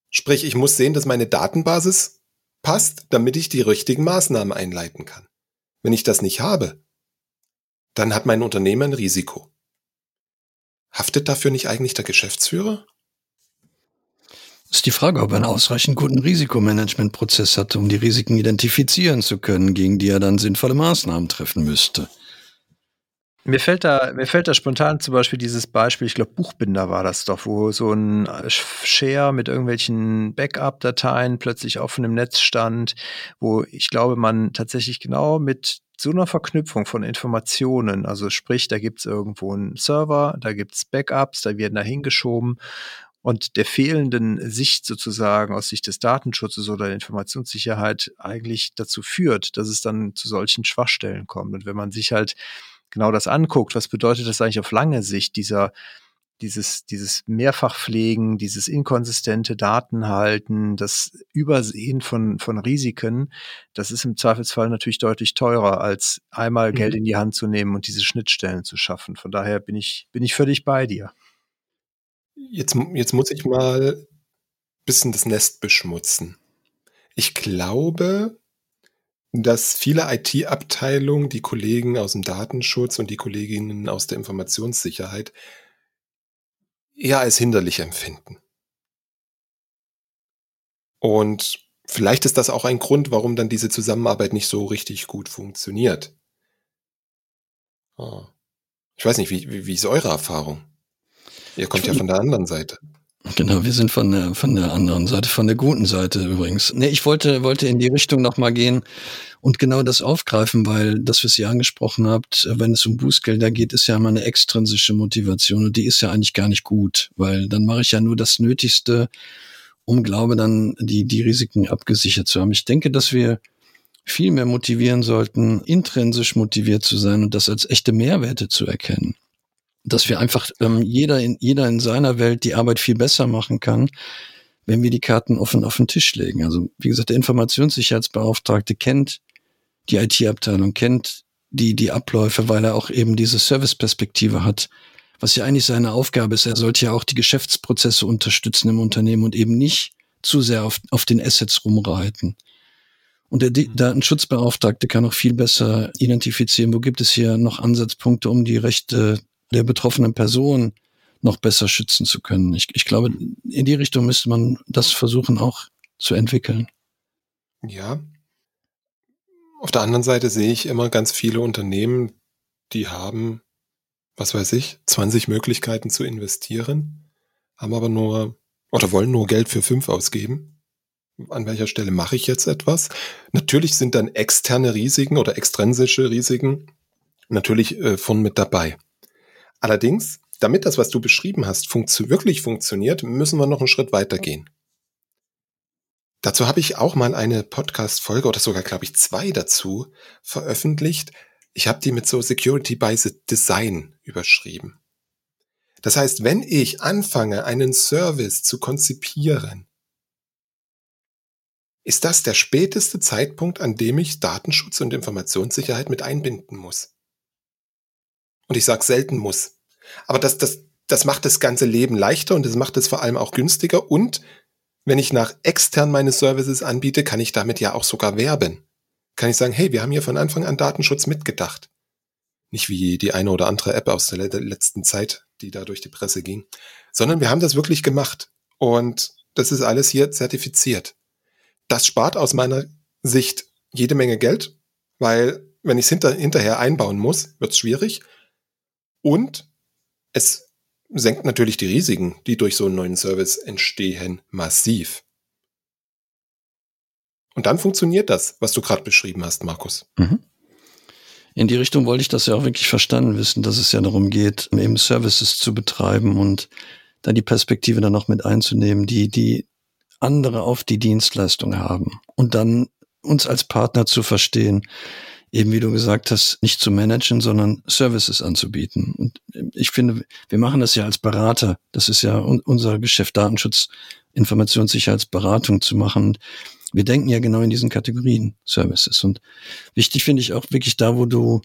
Sprich, ich muss sehen, dass meine Datenbasis passt, damit ich die richtigen Maßnahmen einleiten kann. Wenn ich das nicht habe, dann hat mein Unternehmen ein Risiko. Haftet dafür nicht eigentlich der Geschäftsführer? Ist die Frage, ob er einen ausreichend guten Risikomanagementprozess hat, um die Risiken identifizieren zu können, gegen die er dann sinnvolle Maßnahmen treffen müsste. Mir fällt da, mir fällt da spontan zum Beispiel dieses Beispiel, ich glaube Buchbinder war das doch, wo so ein Share mit irgendwelchen Backup-Dateien plötzlich offen im Netz stand, wo ich glaube, man tatsächlich genau mit so einer Verknüpfung von Informationen, also sprich, da gibt's irgendwo einen Server, da gibt's Backups, da werden da hingeschoben und der fehlenden Sicht sozusagen aus Sicht des Datenschutzes oder der Informationssicherheit eigentlich dazu führt, dass es dann zu solchen Schwachstellen kommt. Und wenn man sich halt genau das anguckt, was bedeutet das eigentlich auf lange Sicht, dieser, dieses, dieses Mehrfachpflegen, dieses inkonsistente Datenhalten, das Übersehen von, von Risiken, das ist im Zweifelsfall natürlich deutlich teurer, als einmal mhm. Geld in die Hand zu nehmen und diese Schnittstellen zu schaffen. Von daher bin ich, bin ich völlig bei dir. Jetzt, jetzt muss ich mal ein bisschen das Nest beschmutzen. Ich glaube, dass viele IT-Abteilungen, die Kollegen aus dem Datenschutz und die Kolleginnen aus der Informationssicherheit eher als hinderlich empfinden. Und vielleicht ist das auch ein Grund, warum dann diese Zusammenarbeit nicht so richtig gut funktioniert. Ah. Ich weiß nicht, wie, wie, wie ist eure Erfahrung? Ihr kommt ja von der anderen Seite. Genau, wir sind von der, von der anderen Seite, von der guten Seite übrigens. Nee, ich wollte, wollte in die Richtung nochmal gehen und genau das aufgreifen, weil das, was ihr angesprochen habt, wenn es um Bußgelder geht, ist ja immer eine extrinsische Motivation und die ist ja eigentlich gar nicht gut, weil dann mache ich ja nur das Nötigste, um, glaube dann, die, die Risiken abgesichert zu haben. Ich denke, dass wir viel mehr motivieren sollten, intrinsisch motiviert zu sein und das als echte Mehrwerte zu erkennen dass wir einfach ähm, jeder, in, jeder in seiner Welt die Arbeit viel besser machen kann, wenn wir die Karten offen auf den Tisch legen. Also wie gesagt, der Informationssicherheitsbeauftragte kennt die IT-Abteilung, kennt die, die Abläufe, weil er auch eben diese Serviceperspektive hat, was ja eigentlich seine Aufgabe ist. Er sollte ja auch die Geschäftsprozesse unterstützen im Unternehmen und eben nicht zu sehr auf, auf den Assets rumreiten. Und der mhm. Datenschutzbeauftragte kann auch viel besser identifizieren, wo gibt es hier noch Ansatzpunkte, um die Rechte der betroffenen Person noch besser schützen zu können. Ich, ich glaube, in die Richtung müsste man das versuchen auch zu entwickeln. Ja. Auf der anderen Seite sehe ich immer ganz viele Unternehmen, die haben, was weiß ich, 20 Möglichkeiten zu investieren, haben aber nur oder wollen nur Geld für fünf ausgeben. An welcher Stelle mache ich jetzt etwas? Natürlich sind dann externe Risiken oder extrinsische Risiken natürlich äh, von mit dabei. Allerdings, damit das, was du beschrieben hast, funktio wirklich funktioniert, müssen wir noch einen Schritt weiter gehen. Dazu habe ich auch mal eine Podcast-Folge oder sogar, glaube ich, zwei dazu veröffentlicht. Ich habe die mit so Security by Design überschrieben. Das heißt, wenn ich anfange, einen Service zu konzipieren, ist das der späteste Zeitpunkt, an dem ich Datenschutz und Informationssicherheit mit einbinden muss. Und ich sage selten muss. Aber das, das, das macht das ganze Leben leichter und das macht es vor allem auch günstiger. Und wenn ich nach extern meine Services anbiete, kann ich damit ja auch sogar werben. Kann ich sagen, hey, wir haben hier von Anfang an Datenschutz mitgedacht. Nicht wie die eine oder andere App aus der letzten Zeit, die da durch die Presse ging, sondern wir haben das wirklich gemacht. Und das ist alles hier zertifiziert. Das spart aus meiner Sicht jede Menge Geld, weil wenn ich es hinter, hinterher einbauen muss, wird es schwierig. Und es senkt natürlich die Risiken, die durch so einen neuen Service entstehen, massiv. Und dann funktioniert das, was du gerade beschrieben hast, Markus. Mhm. In die Richtung wollte ich das ja auch wirklich verstanden wissen, dass es ja darum geht, eben Services zu betreiben und da die Perspektive dann noch mit einzunehmen, die, die andere auf die Dienstleistung haben und dann uns als Partner zu verstehen, eben wie du gesagt hast, nicht zu managen, sondern Services anzubieten. Und ich finde, wir machen das ja als Berater. Das ist ja unser Geschäft, Datenschutz, Informationssicherheitsberatung zu machen. Wir denken ja genau in diesen Kategorien Services. Und wichtig finde ich auch wirklich da, wo du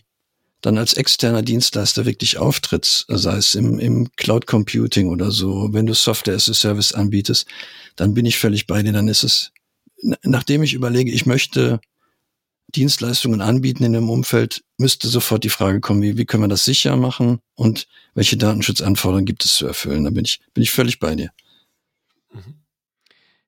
dann als externer Dienstleister wirklich auftrittst, sei es im, im Cloud Computing oder so, wenn du Software as a Service anbietest, dann bin ich völlig bei dir. Dann ist es, nachdem ich überlege, ich möchte Dienstleistungen anbieten in dem Umfeld, müsste sofort die Frage kommen, wie, wie können wir das sicher machen und welche Datenschutzanforderungen gibt es zu erfüllen. Da bin ich, bin ich völlig bei dir. Mhm.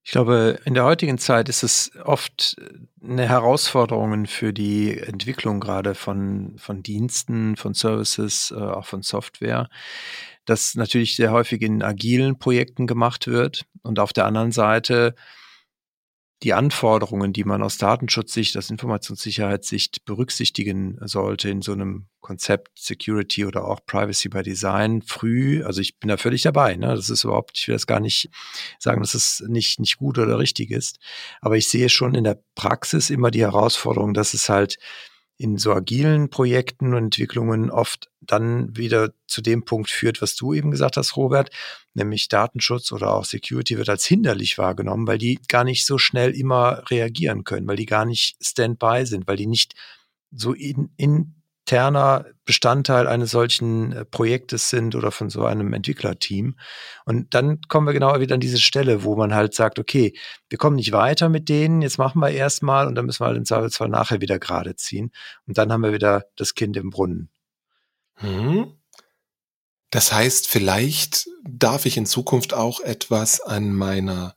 Ich glaube, in der heutigen Zeit ist es oft eine Herausforderung für die Entwicklung gerade von, von Diensten, von Services, äh, auch von Software, dass natürlich sehr häufig in agilen Projekten gemacht wird und auf der anderen Seite die Anforderungen, die man aus Datenschutzsicht, aus Informationssicherheitssicht berücksichtigen sollte in so einem Konzept Security oder auch Privacy by Design früh, also ich bin da völlig dabei, ne? Das ist überhaupt, ich will das gar nicht sagen, dass es nicht, nicht gut oder richtig ist. Aber ich sehe schon in der Praxis immer die Herausforderung, dass es halt in so agilen Projekten und Entwicklungen oft dann wieder zu dem Punkt führt, was du eben gesagt hast, Robert, nämlich Datenschutz oder auch Security wird als hinderlich wahrgenommen, weil die gar nicht so schnell immer reagieren können, weil die gar nicht Standby sind, weil die nicht so in, in interner Bestandteil eines solchen äh, Projektes sind oder von so einem Entwicklerteam. Und dann kommen wir genau wieder an diese Stelle, wo man halt sagt, okay, wir kommen nicht weiter mit denen, jetzt machen wir erstmal und dann müssen wir halt im Zweifelsfall nachher wieder gerade ziehen. Und dann haben wir wieder das Kind im Brunnen. Hm. Das heißt, vielleicht darf ich in Zukunft auch etwas an meiner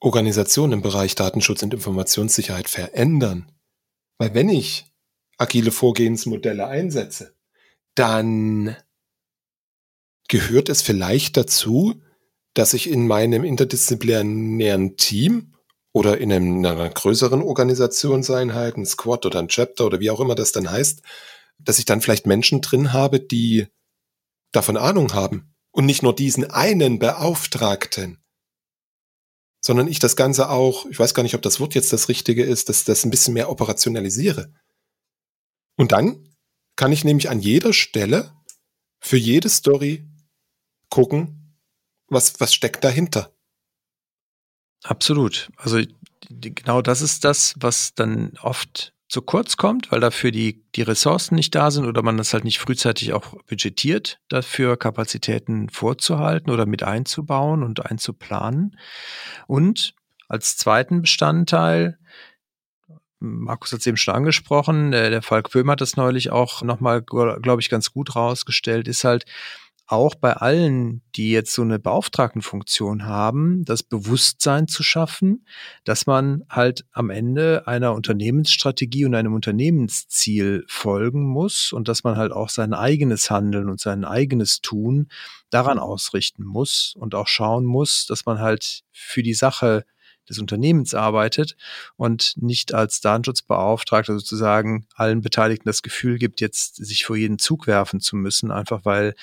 Organisation im Bereich Datenschutz und Informationssicherheit verändern. Weil wenn ich agile Vorgehensmodelle einsetze, dann gehört es vielleicht dazu, dass ich in meinem interdisziplinären Team oder in, einer größeren Organisationseinheit, ein Squad oder ein Chapter oder wie auch immer das dann heißt, dass ich dann vielleicht Menschen drin habe, die davon Ahnung haben und nicht nur diesen einen Beauftragten, sondern ich das Ganze auch, ich weiß gar nicht, ob das Wort jetzt das Richtige ist, dass das ein bisschen mehr operationalisiere. Und dann kann ich nämlich an jeder Stelle für jede Story gucken, was, was steckt dahinter. Absolut. Also genau das ist das, was dann oft zu kurz kommt, weil dafür die, die Ressourcen nicht da sind oder man das halt nicht frühzeitig auch budgetiert, dafür Kapazitäten vorzuhalten oder mit einzubauen und einzuplanen. Und als zweiten Bestandteil Markus hat es eben schon angesprochen, der, der Falk Böhm hat das neulich auch nochmal, glaube ich, ganz gut rausgestellt, ist halt auch bei allen, die jetzt so eine Beauftragtenfunktion haben, das Bewusstsein zu schaffen, dass man halt am Ende einer Unternehmensstrategie und einem Unternehmensziel folgen muss und dass man halt auch sein eigenes Handeln und sein eigenes Tun daran ausrichten muss und auch schauen muss, dass man halt für die Sache des Unternehmens arbeitet und nicht als Datenschutzbeauftragter sozusagen allen Beteiligten das Gefühl gibt, jetzt sich vor jeden Zug werfen zu müssen, einfach weil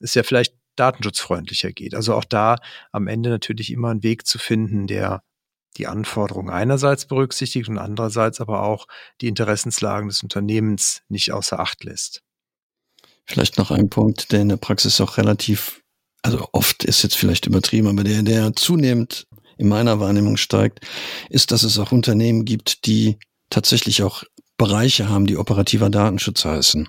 es ja vielleicht datenschutzfreundlicher geht. Also auch da am Ende natürlich immer einen Weg zu finden, der die Anforderungen einerseits berücksichtigt und andererseits aber auch die Interessenslagen des Unternehmens nicht außer Acht lässt. Vielleicht noch ein Punkt, der in der Praxis auch relativ, also oft ist jetzt vielleicht übertrieben, aber der, der zunehmend in meiner Wahrnehmung steigt, ist, dass es auch Unternehmen gibt, die tatsächlich auch Bereiche haben, die operativer Datenschutz heißen.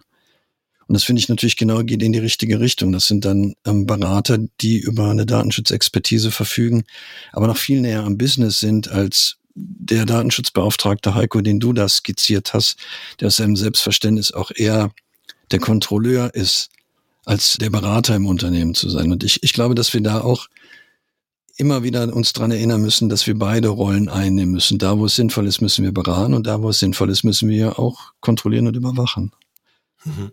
Und das finde ich natürlich genau geht in die richtige Richtung. Das sind dann ähm, Berater, die über eine Datenschutzexpertise verfügen, aber noch viel näher am Business sind als der Datenschutzbeauftragte Heiko, den du da skizziert hast, der aus seinem Selbstverständnis auch eher der Kontrolleur ist, als der Berater im Unternehmen zu sein. Und ich, ich glaube, dass wir da auch immer wieder uns dran erinnern müssen, dass wir beide Rollen einnehmen müssen. Da, wo es sinnvoll ist, müssen wir beraten und da, wo es sinnvoll ist, müssen wir auch kontrollieren und überwachen. Mhm.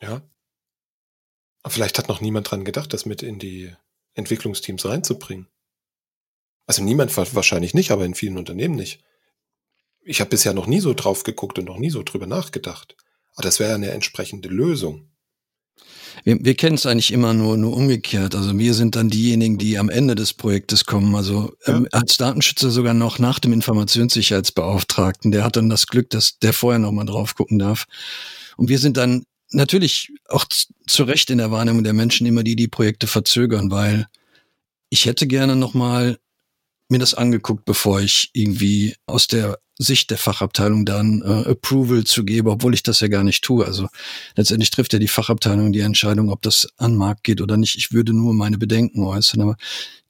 Ja. Aber vielleicht hat noch niemand dran gedacht, das mit in die Entwicklungsteams reinzubringen. Also niemand wahrscheinlich nicht, aber in vielen Unternehmen nicht. Ich habe bisher noch nie so drauf geguckt und noch nie so drüber nachgedacht. Aber das wäre eine entsprechende Lösung wir, wir kennen es eigentlich immer nur, nur umgekehrt. Also wir sind dann diejenigen, die am Ende des Projektes kommen. Also ja. ähm, als Datenschützer sogar noch nach dem Informationssicherheitsbeauftragten. Der hat dann das Glück, dass der vorher noch mal drauf gucken darf. Und wir sind dann natürlich auch zu Recht in der Wahrnehmung der Menschen immer die, die Projekte verzögern, weil ich hätte gerne noch mal mir das angeguckt, bevor ich irgendwie aus der Sicht der Fachabteilung dann äh, Approval zu geben, obwohl ich das ja gar nicht tue. Also letztendlich trifft ja die Fachabteilung die Entscheidung, ob das an Markt geht oder nicht. Ich würde nur meine Bedenken äußern. Aber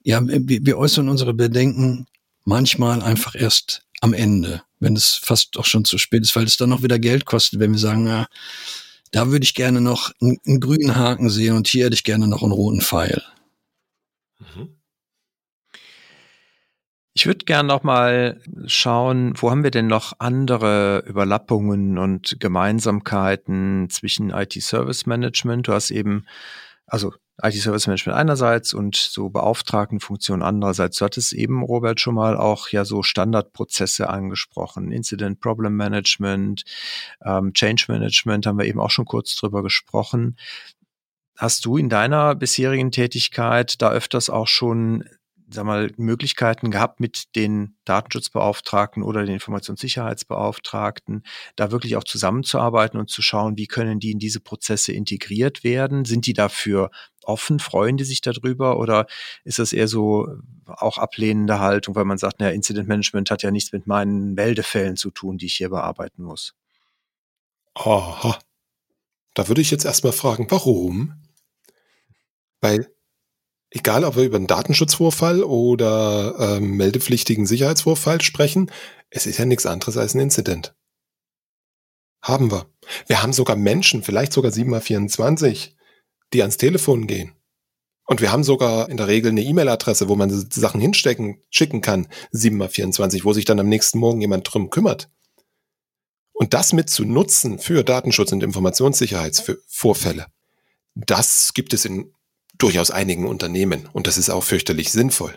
ja, wir, wir äußern unsere Bedenken manchmal einfach erst am Ende, wenn es fast auch schon zu spät ist, weil es dann noch wieder Geld kostet, wenn wir sagen, na, da würde ich gerne noch einen, einen grünen Haken sehen und hier hätte ich gerne noch einen roten Pfeil. Mhm. Ich würde gerne noch mal schauen, wo haben wir denn noch andere Überlappungen und Gemeinsamkeiten zwischen IT-Service Management? Du hast eben, also IT-Service Management einerseits und so Beauftragtenfunktionen andererseits. Du hattest eben, Robert, schon mal auch ja so Standardprozesse angesprochen. Incident Problem Management, ähm, Change Management haben wir eben auch schon kurz drüber gesprochen. Hast du in deiner bisherigen Tätigkeit da öfters auch schon sag mal, Möglichkeiten gehabt, mit den Datenschutzbeauftragten oder den Informationssicherheitsbeauftragten da wirklich auch zusammenzuarbeiten und zu schauen, wie können die in diese Prozesse integriert werden? Sind die dafür offen? Freuen die sich darüber? Oder ist das eher so auch ablehnende Haltung, weil man sagt, naja, Incident Management hat ja nichts mit meinen Meldefällen zu tun, die ich hier bearbeiten muss? Aha. Da würde ich jetzt erstmal fragen, warum? Weil egal ob wir über einen Datenschutzvorfall oder ähm, meldepflichtigen Sicherheitsvorfall sprechen, es ist ja nichts anderes als ein Incident. Haben wir. Wir haben sogar Menschen, vielleicht sogar 7x24, die ans Telefon gehen. Und wir haben sogar in der Regel eine E-Mail-Adresse, wo man Sachen hinstecken, schicken kann, 7x24, wo sich dann am nächsten Morgen jemand drum kümmert. Und das mit zu nutzen für Datenschutz und Informationssicherheitsvorfälle, das gibt es in durchaus einigen Unternehmen und das ist auch fürchterlich sinnvoll.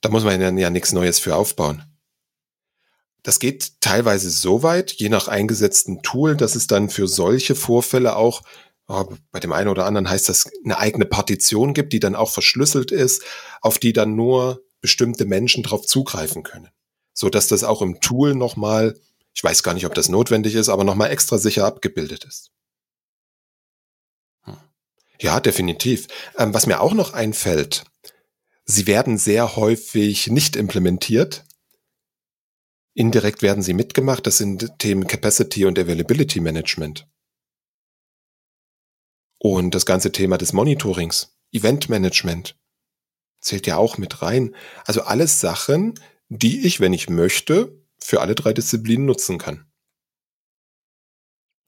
Da muss man ja, nichts Neues für aufbauen. Das geht teilweise so weit, je nach eingesetzten Tool, dass es dann für solche Vorfälle auch, oh, bei dem einen oder anderen heißt das, eine eigene Partition gibt, die dann auch verschlüsselt ist, auf die dann nur bestimmte Menschen drauf zugreifen können. So dass das auch im Tool nochmal, ich weiß gar nicht, ob das notwendig ist, aber nochmal extra sicher abgebildet ist. Ja, definitiv. Ähm, was mir auch noch einfällt, sie werden sehr häufig nicht implementiert. Indirekt werden sie mitgemacht. Das sind Themen Capacity und Availability Management. Und das ganze Thema des Monitorings, Event Management, zählt ja auch mit rein. Also alles Sachen, die ich, wenn ich möchte, für alle drei Disziplinen nutzen kann.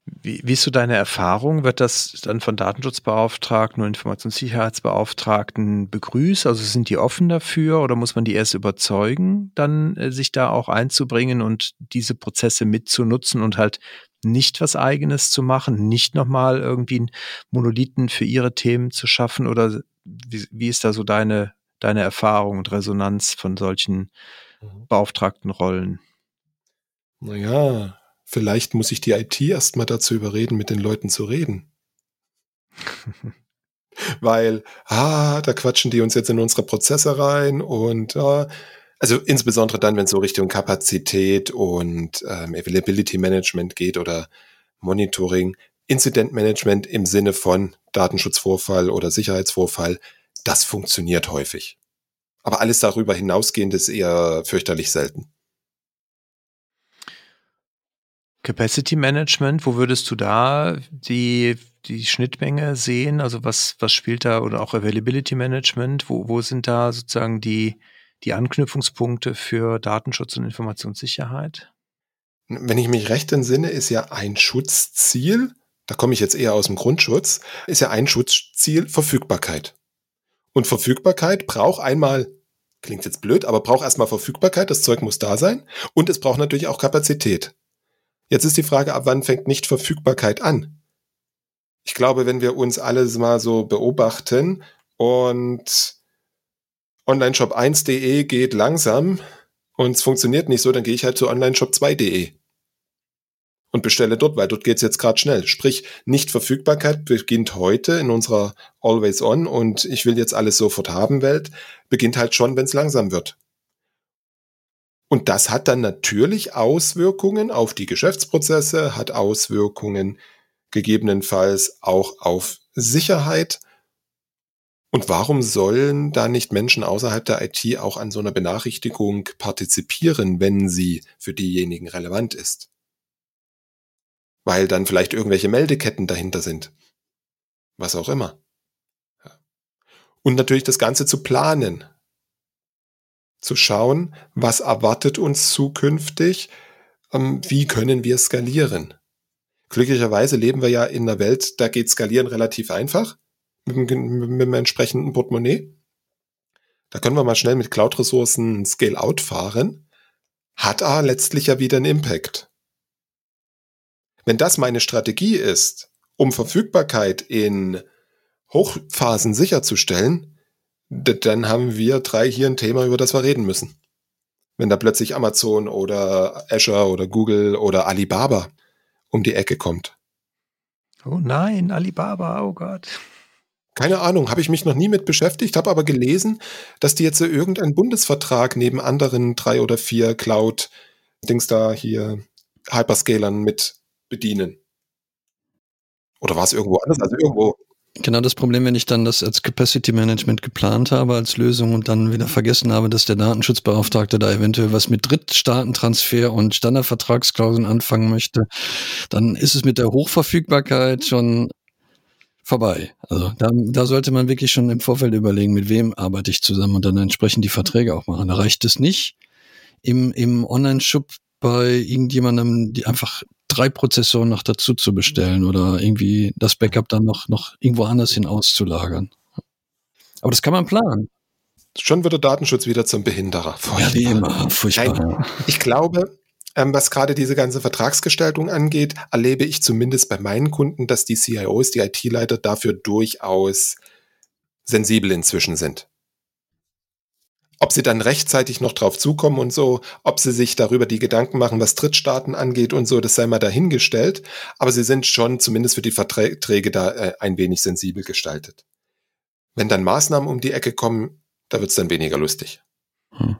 Wie, wie ist so deine Erfahrung? Wird das dann von Datenschutzbeauftragten und Informationssicherheitsbeauftragten begrüßt? Also sind die offen dafür oder muss man die erst überzeugen, dann äh, sich da auch einzubringen und diese Prozesse mitzunutzen und halt nicht was eigenes zu machen, nicht nochmal irgendwie einen Monolithen für ihre Themen zu schaffen? Oder wie, wie ist da so deine, deine Erfahrung und Resonanz von solchen mhm. beauftragten Rollen? Naja, Vielleicht muss ich die IT erstmal dazu überreden, mit den Leuten zu reden. Weil, ah, da quatschen die uns jetzt in unsere Prozesse rein und ah, also insbesondere dann, wenn es so Richtung Kapazität und ähm, Availability Management geht oder Monitoring, Incident Management im Sinne von Datenschutzvorfall oder Sicherheitsvorfall, das funktioniert häufig. Aber alles darüber hinausgehend ist eher fürchterlich selten. Capacity Management, wo würdest du da die, die Schnittmenge sehen? Also was, was spielt da oder auch Availability Management? Wo, wo sind da sozusagen die, die Anknüpfungspunkte für Datenschutz und Informationssicherheit? Wenn ich mich recht entsinne, ist ja ein Schutzziel, da komme ich jetzt eher aus dem Grundschutz, ist ja ein Schutzziel Verfügbarkeit. Und Verfügbarkeit braucht einmal, klingt jetzt blöd, aber braucht erstmal Verfügbarkeit, das Zeug muss da sein. Und es braucht natürlich auch Kapazität. Jetzt ist die Frage, ab wann fängt Nichtverfügbarkeit an? Ich glaube, wenn wir uns alles mal so beobachten und Onlineshop1.de geht langsam und es funktioniert nicht so, dann gehe ich halt zu Onlineshop2.de und bestelle dort, weil dort geht's jetzt gerade schnell. Sprich, Nichtverfügbarkeit beginnt heute in unserer Always On und ich will jetzt alles sofort haben Welt, beginnt halt schon, wenn es langsam wird. Und das hat dann natürlich Auswirkungen auf die Geschäftsprozesse, hat Auswirkungen gegebenenfalls auch auf Sicherheit. Und warum sollen da nicht Menschen außerhalb der IT auch an so einer Benachrichtigung partizipieren, wenn sie für diejenigen relevant ist? Weil dann vielleicht irgendwelche Meldeketten dahinter sind. Was auch immer. Und natürlich das Ganze zu planen zu schauen, was erwartet uns zukünftig, ähm, wie können wir skalieren. Glücklicherweise leben wir ja in einer Welt, da geht Skalieren relativ einfach mit, mit, mit dem entsprechenden Portemonnaie. Da können wir mal schnell mit Cloud-Ressourcen Scale-out fahren, hat aber letztlich ja wieder einen Impact. Wenn das meine Strategie ist, um Verfügbarkeit in Hochphasen sicherzustellen, dann haben wir drei hier ein Thema, über das wir reden müssen. Wenn da plötzlich Amazon oder Azure oder Google oder Alibaba um die Ecke kommt. Oh nein, Alibaba, oh Gott. Keine Ahnung, habe ich mich noch nie mit beschäftigt, habe aber gelesen, dass die jetzt so irgendeinen Bundesvertrag neben anderen drei oder vier Cloud-Dings da hier Hyperscalern mit bedienen. Oder war es irgendwo anders? Also irgendwo Genau das Problem, wenn ich dann das als Capacity Management geplant habe als Lösung und dann wieder vergessen habe, dass der Datenschutzbeauftragte da eventuell was mit Drittstaatentransfer und Standardvertragsklauseln anfangen möchte, dann ist es mit der Hochverfügbarkeit schon vorbei. Also da, da sollte man wirklich schon im Vorfeld überlegen, mit wem arbeite ich zusammen und dann entsprechend die Verträge auch machen. Da reicht es nicht, im, im Online-Shop bei irgendjemandem die einfach drei Prozessoren noch dazu zu bestellen oder irgendwie das Backup dann noch, noch irgendwo anders hin auszulagern. Aber das kann man planen. Schon wird der Datenschutz wieder zum Behinderer. Furchtbar. Ja, wie immer. Furchtbar. Nein, ich glaube, ähm, was gerade diese ganze Vertragsgestaltung angeht, erlebe ich zumindest bei meinen Kunden, dass die CIOs, die IT-Leiter dafür durchaus sensibel inzwischen sind. Ob sie dann rechtzeitig noch drauf zukommen und so, ob sie sich darüber die Gedanken machen, was Drittstaaten angeht und so, das sei mal dahingestellt. Aber sie sind schon zumindest für die Verträge da äh, ein wenig sensibel gestaltet. Wenn dann Maßnahmen um die Ecke kommen, da wird es dann weniger lustig. Hm.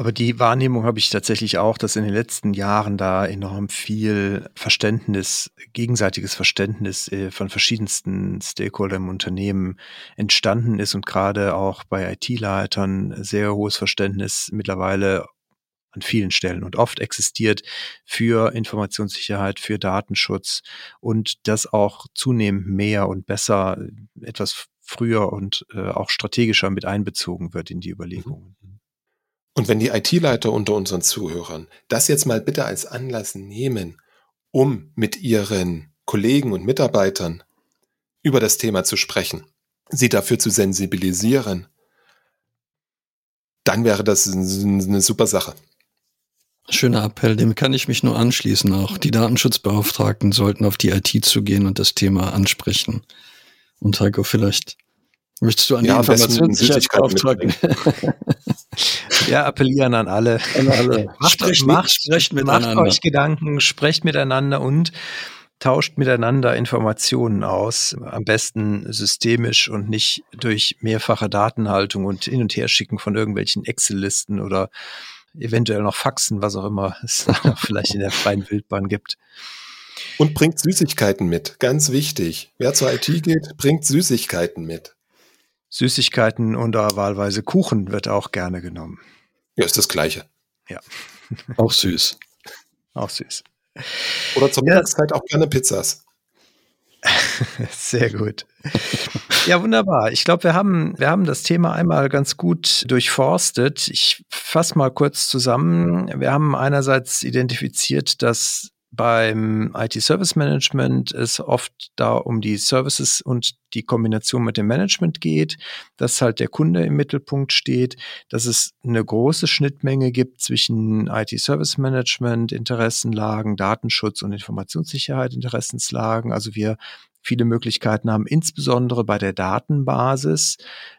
Aber die Wahrnehmung habe ich tatsächlich auch, dass in den letzten Jahren da enorm viel Verständnis, gegenseitiges Verständnis äh, von verschiedensten Stakeholdern im Unternehmen entstanden ist und gerade auch bei IT-Leitern sehr hohes Verständnis mittlerweile an vielen Stellen und oft existiert für Informationssicherheit, für Datenschutz und das auch zunehmend mehr und besser etwas früher und äh, auch strategischer mit einbezogen wird in die Überlegungen. Und wenn die IT-Leiter unter unseren Zuhörern das jetzt mal bitte als Anlass nehmen, um mit ihren Kollegen und Mitarbeitern über das Thema zu sprechen, sie dafür zu sensibilisieren, dann wäre das eine super Sache. Schöner Appell, dem kann ich mich nur anschließen. Auch die Datenschutzbeauftragten sollten auf die IT zugehen und das Thema ansprechen. Und Heiko, vielleicht möchtest du an die ja, Informationssicherheitsbeauftragten Ja, appellieren an alle. An alle. macht, sprecht, macht, sprecht miteinander. Macht euch Gedanken, sprecht miteinander und tauscht miteinander Informationen aus, am besten systemisch und nicht durch mehrfache Datenhaltung und hin und her schicken von irgendwelchen Excel-Listen oder eventuell noch Faxen, was auch immer es vielleicht in der freien Wildbahn gibt. Und bringt Süßigkeiten mit, ganz wichtig. Wer zur IT geht, bringt Süßigkeiten mit. Süßigkeiten und wahlweise Kuchen wird auch gerne genommen. Ja, ist das Gleiche. Ja. Auch süß. Auch süß. Oder zur Mittagszeit ja. auch gerne Pizzas. Sehr gut. Ja, wunderbar. Ich glaube, wir haben, wir haben das Thema einmal ganz gut durchforstet. Ich fasse mal kurz zusammen. Wir haben einerseits identifiziert, dass beim IT-Service Management es oft da um die Services und die Kombination mit dem Management geht, dass halt der Kunde im Mittelpunkt steht, dass es eine große Schnittmenge gibt zwischen IT-Service Management, Interessenlagen, Datenschutz und Informationssicherheit, Interessenslagen. Also wir viele Möglichkeiten haben, insbesondere bei der Datenbasis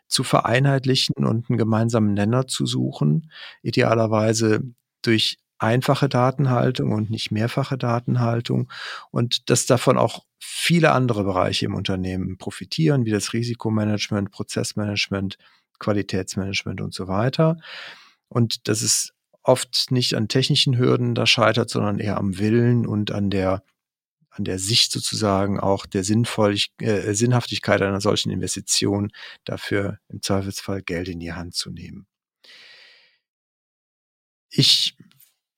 zu vereinheitlichen und einen gemeinsamen Nenner zu suchen, idealerweise durch einfache Datenhaltung und nicht mehrfache Datenhaltung und dass davon auch viele andere Bereiche im Unternehmen profitieren, wie das Risikomanagement, Prozessmanagement, Qualitätsmanagement und so weiter. Und dass es oft nicht an technischen Hürden da scheitert, sondern eher am Willen und an der an der Sicht sozusagen auch der Sinnvoll äh, Sinnhaftigkeit einer solchen Investition, dafür im Zweifelsfall Geld in die Hand zu nehmen. Ich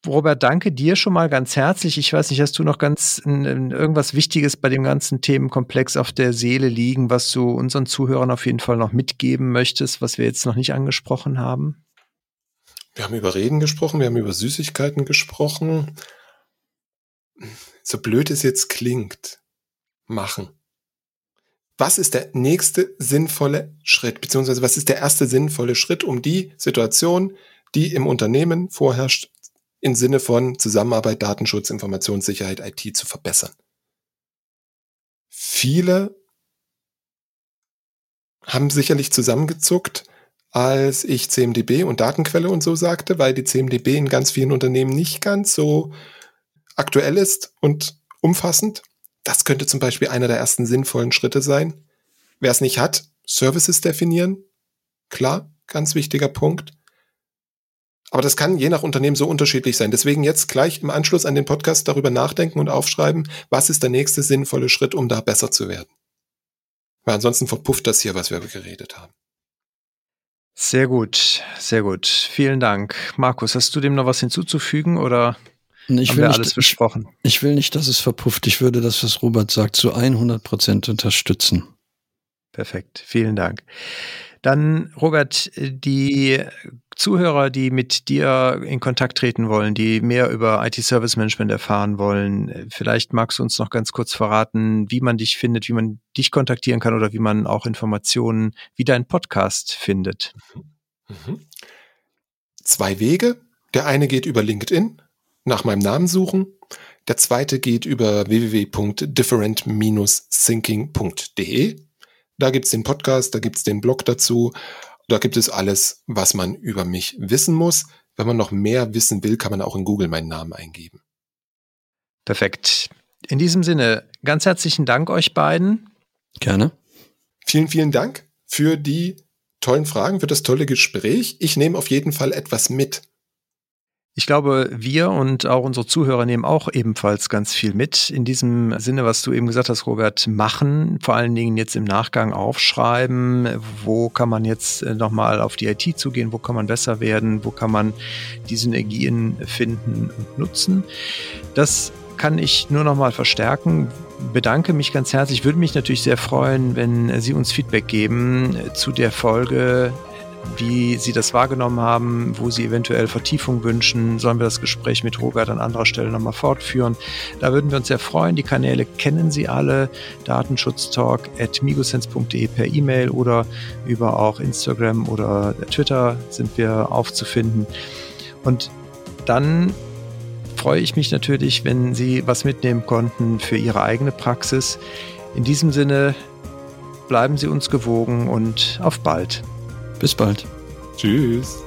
Robert, danke dir schon mal ganz herzlich. Ich weiß nicht, hast du noch ganz in, in irgendwas Wichtiges bei dem ganzen Themenkomplex auf der Seele liegen, was du unseren Zuhörern auf jeden Fall noch mitgeben möchtest, was wir jetzt noch nicht angesprochen haben? Wir haben über Reden gesprochen, wir haben über Süßigkeiten gesprochen. So blöd es jetzt klingt, machen. Was ist der nächste sinnvolle Schritt, beziehungsweise was ist der erste sinnvolle Schritt, um die Situation, die im Unternehmen vorherrscht, im Sinne von Zusammenarbeit, Datenschutz, Informationssicherheit, IT zu verbessern. Viele haben sicherlich zusammengezuckt, als ich CMDB und Datenquelle und so sagte, weil die CMDB in ganz vielen Unternehmen nicht ganz so aktuell ist und umfassend. Das könnte zum Beispiel einer der ersten sinnvollen Schritte sein. Wer es nicht hat, Services definieren. Klar, ganz wichtiger Punkt. Aber das kann je nach Unternehmen so unterschiedlich sein. Deswegen jetzt gleich im Anschluss an den Podcast darüber nachdenken und aufschreiben, was ist der nächste sinnvolle Schritt, um da besser zu werden. Weil ansonsten verpufft das hier, was wir geredet haben. Sehr gut, sehr gut. Vielen Dank. Markus, hast du dem noch was hinzuzufügen oder ich haben will wir nicht, alles besprochen? Ich, ich will nicht, dass es verpufft. Ich würde das, was Robert sagt, zu 100 Prozent unterstützen. Perfekt. Vielen Dank. Dann, Robert, die Zuhörer, die mit dir in Kontakt treten wollen, die mehr über IT-Service Management erfahren wollen, vielleicht magst du uns noch ganz kurz verraten, wie man dich findet, wie man dich kontaktieren kann oder wie man auch Informationen wie dein Podcast findet. Mhm. Zwei Wege. Der eine geht über LinkedIn, nach meinem Namen suchen. Der zweite geht über www.different-thinking.de. Da gibt es den Podcast, da gibt es den Blog dazu da gibt es alles, was man über mich wissen muss. Wenn man noch mehr wissen will, kann man auch in Google meinen Namen eingeben. Perfekt. In diesem Sinne, ganz herzlichen Dank euch beiden. Gerne. Vielen, vielen Dank für die tollen Fragen, für das tolle Gespräch. Ich nehme auf jeden Fall etwas mit. Ich glaube, wir und auch unsere Zuhörer nehmen auch ebenfalls ganz viel mit. In diesem Sinne, was du eben gesagt hast, Robert, machen, vor allen Dingen jetzt im Nachgang aufschreiben, wo kann man jetzt äh, nochmal auf die IT zugehen, wo kann man besser werden, wo kann man die Synergien finden und nutzen. Das kann ich nur nochmal verstärken. Bedanke mich ganz herzlich. Würde mich natürlich sehr freuen, wenn Sie uns Feedback geben zu der Folge wie Sie das wahrgenommen haben, wo Sie eventuell Vertiefung wünschen. Sollen wir das Gespräch mit Robert an anderer Stelle nochmal fortführen? Da würden wir uns sehr freuen. Die Kanäle kennen Sie alle. Datenschutztalk at migosense.de per E-Mail oder über auch Instagram oder Twitter sind wir aufzufinden. Und dann freue ich mich natürlich, wenn Sie was mitnehmen konnten für Ihre eigene Praxis. In diesem Sinne, bleiben Sie uns gewogen und auf bald. Bis bald. Tschüss.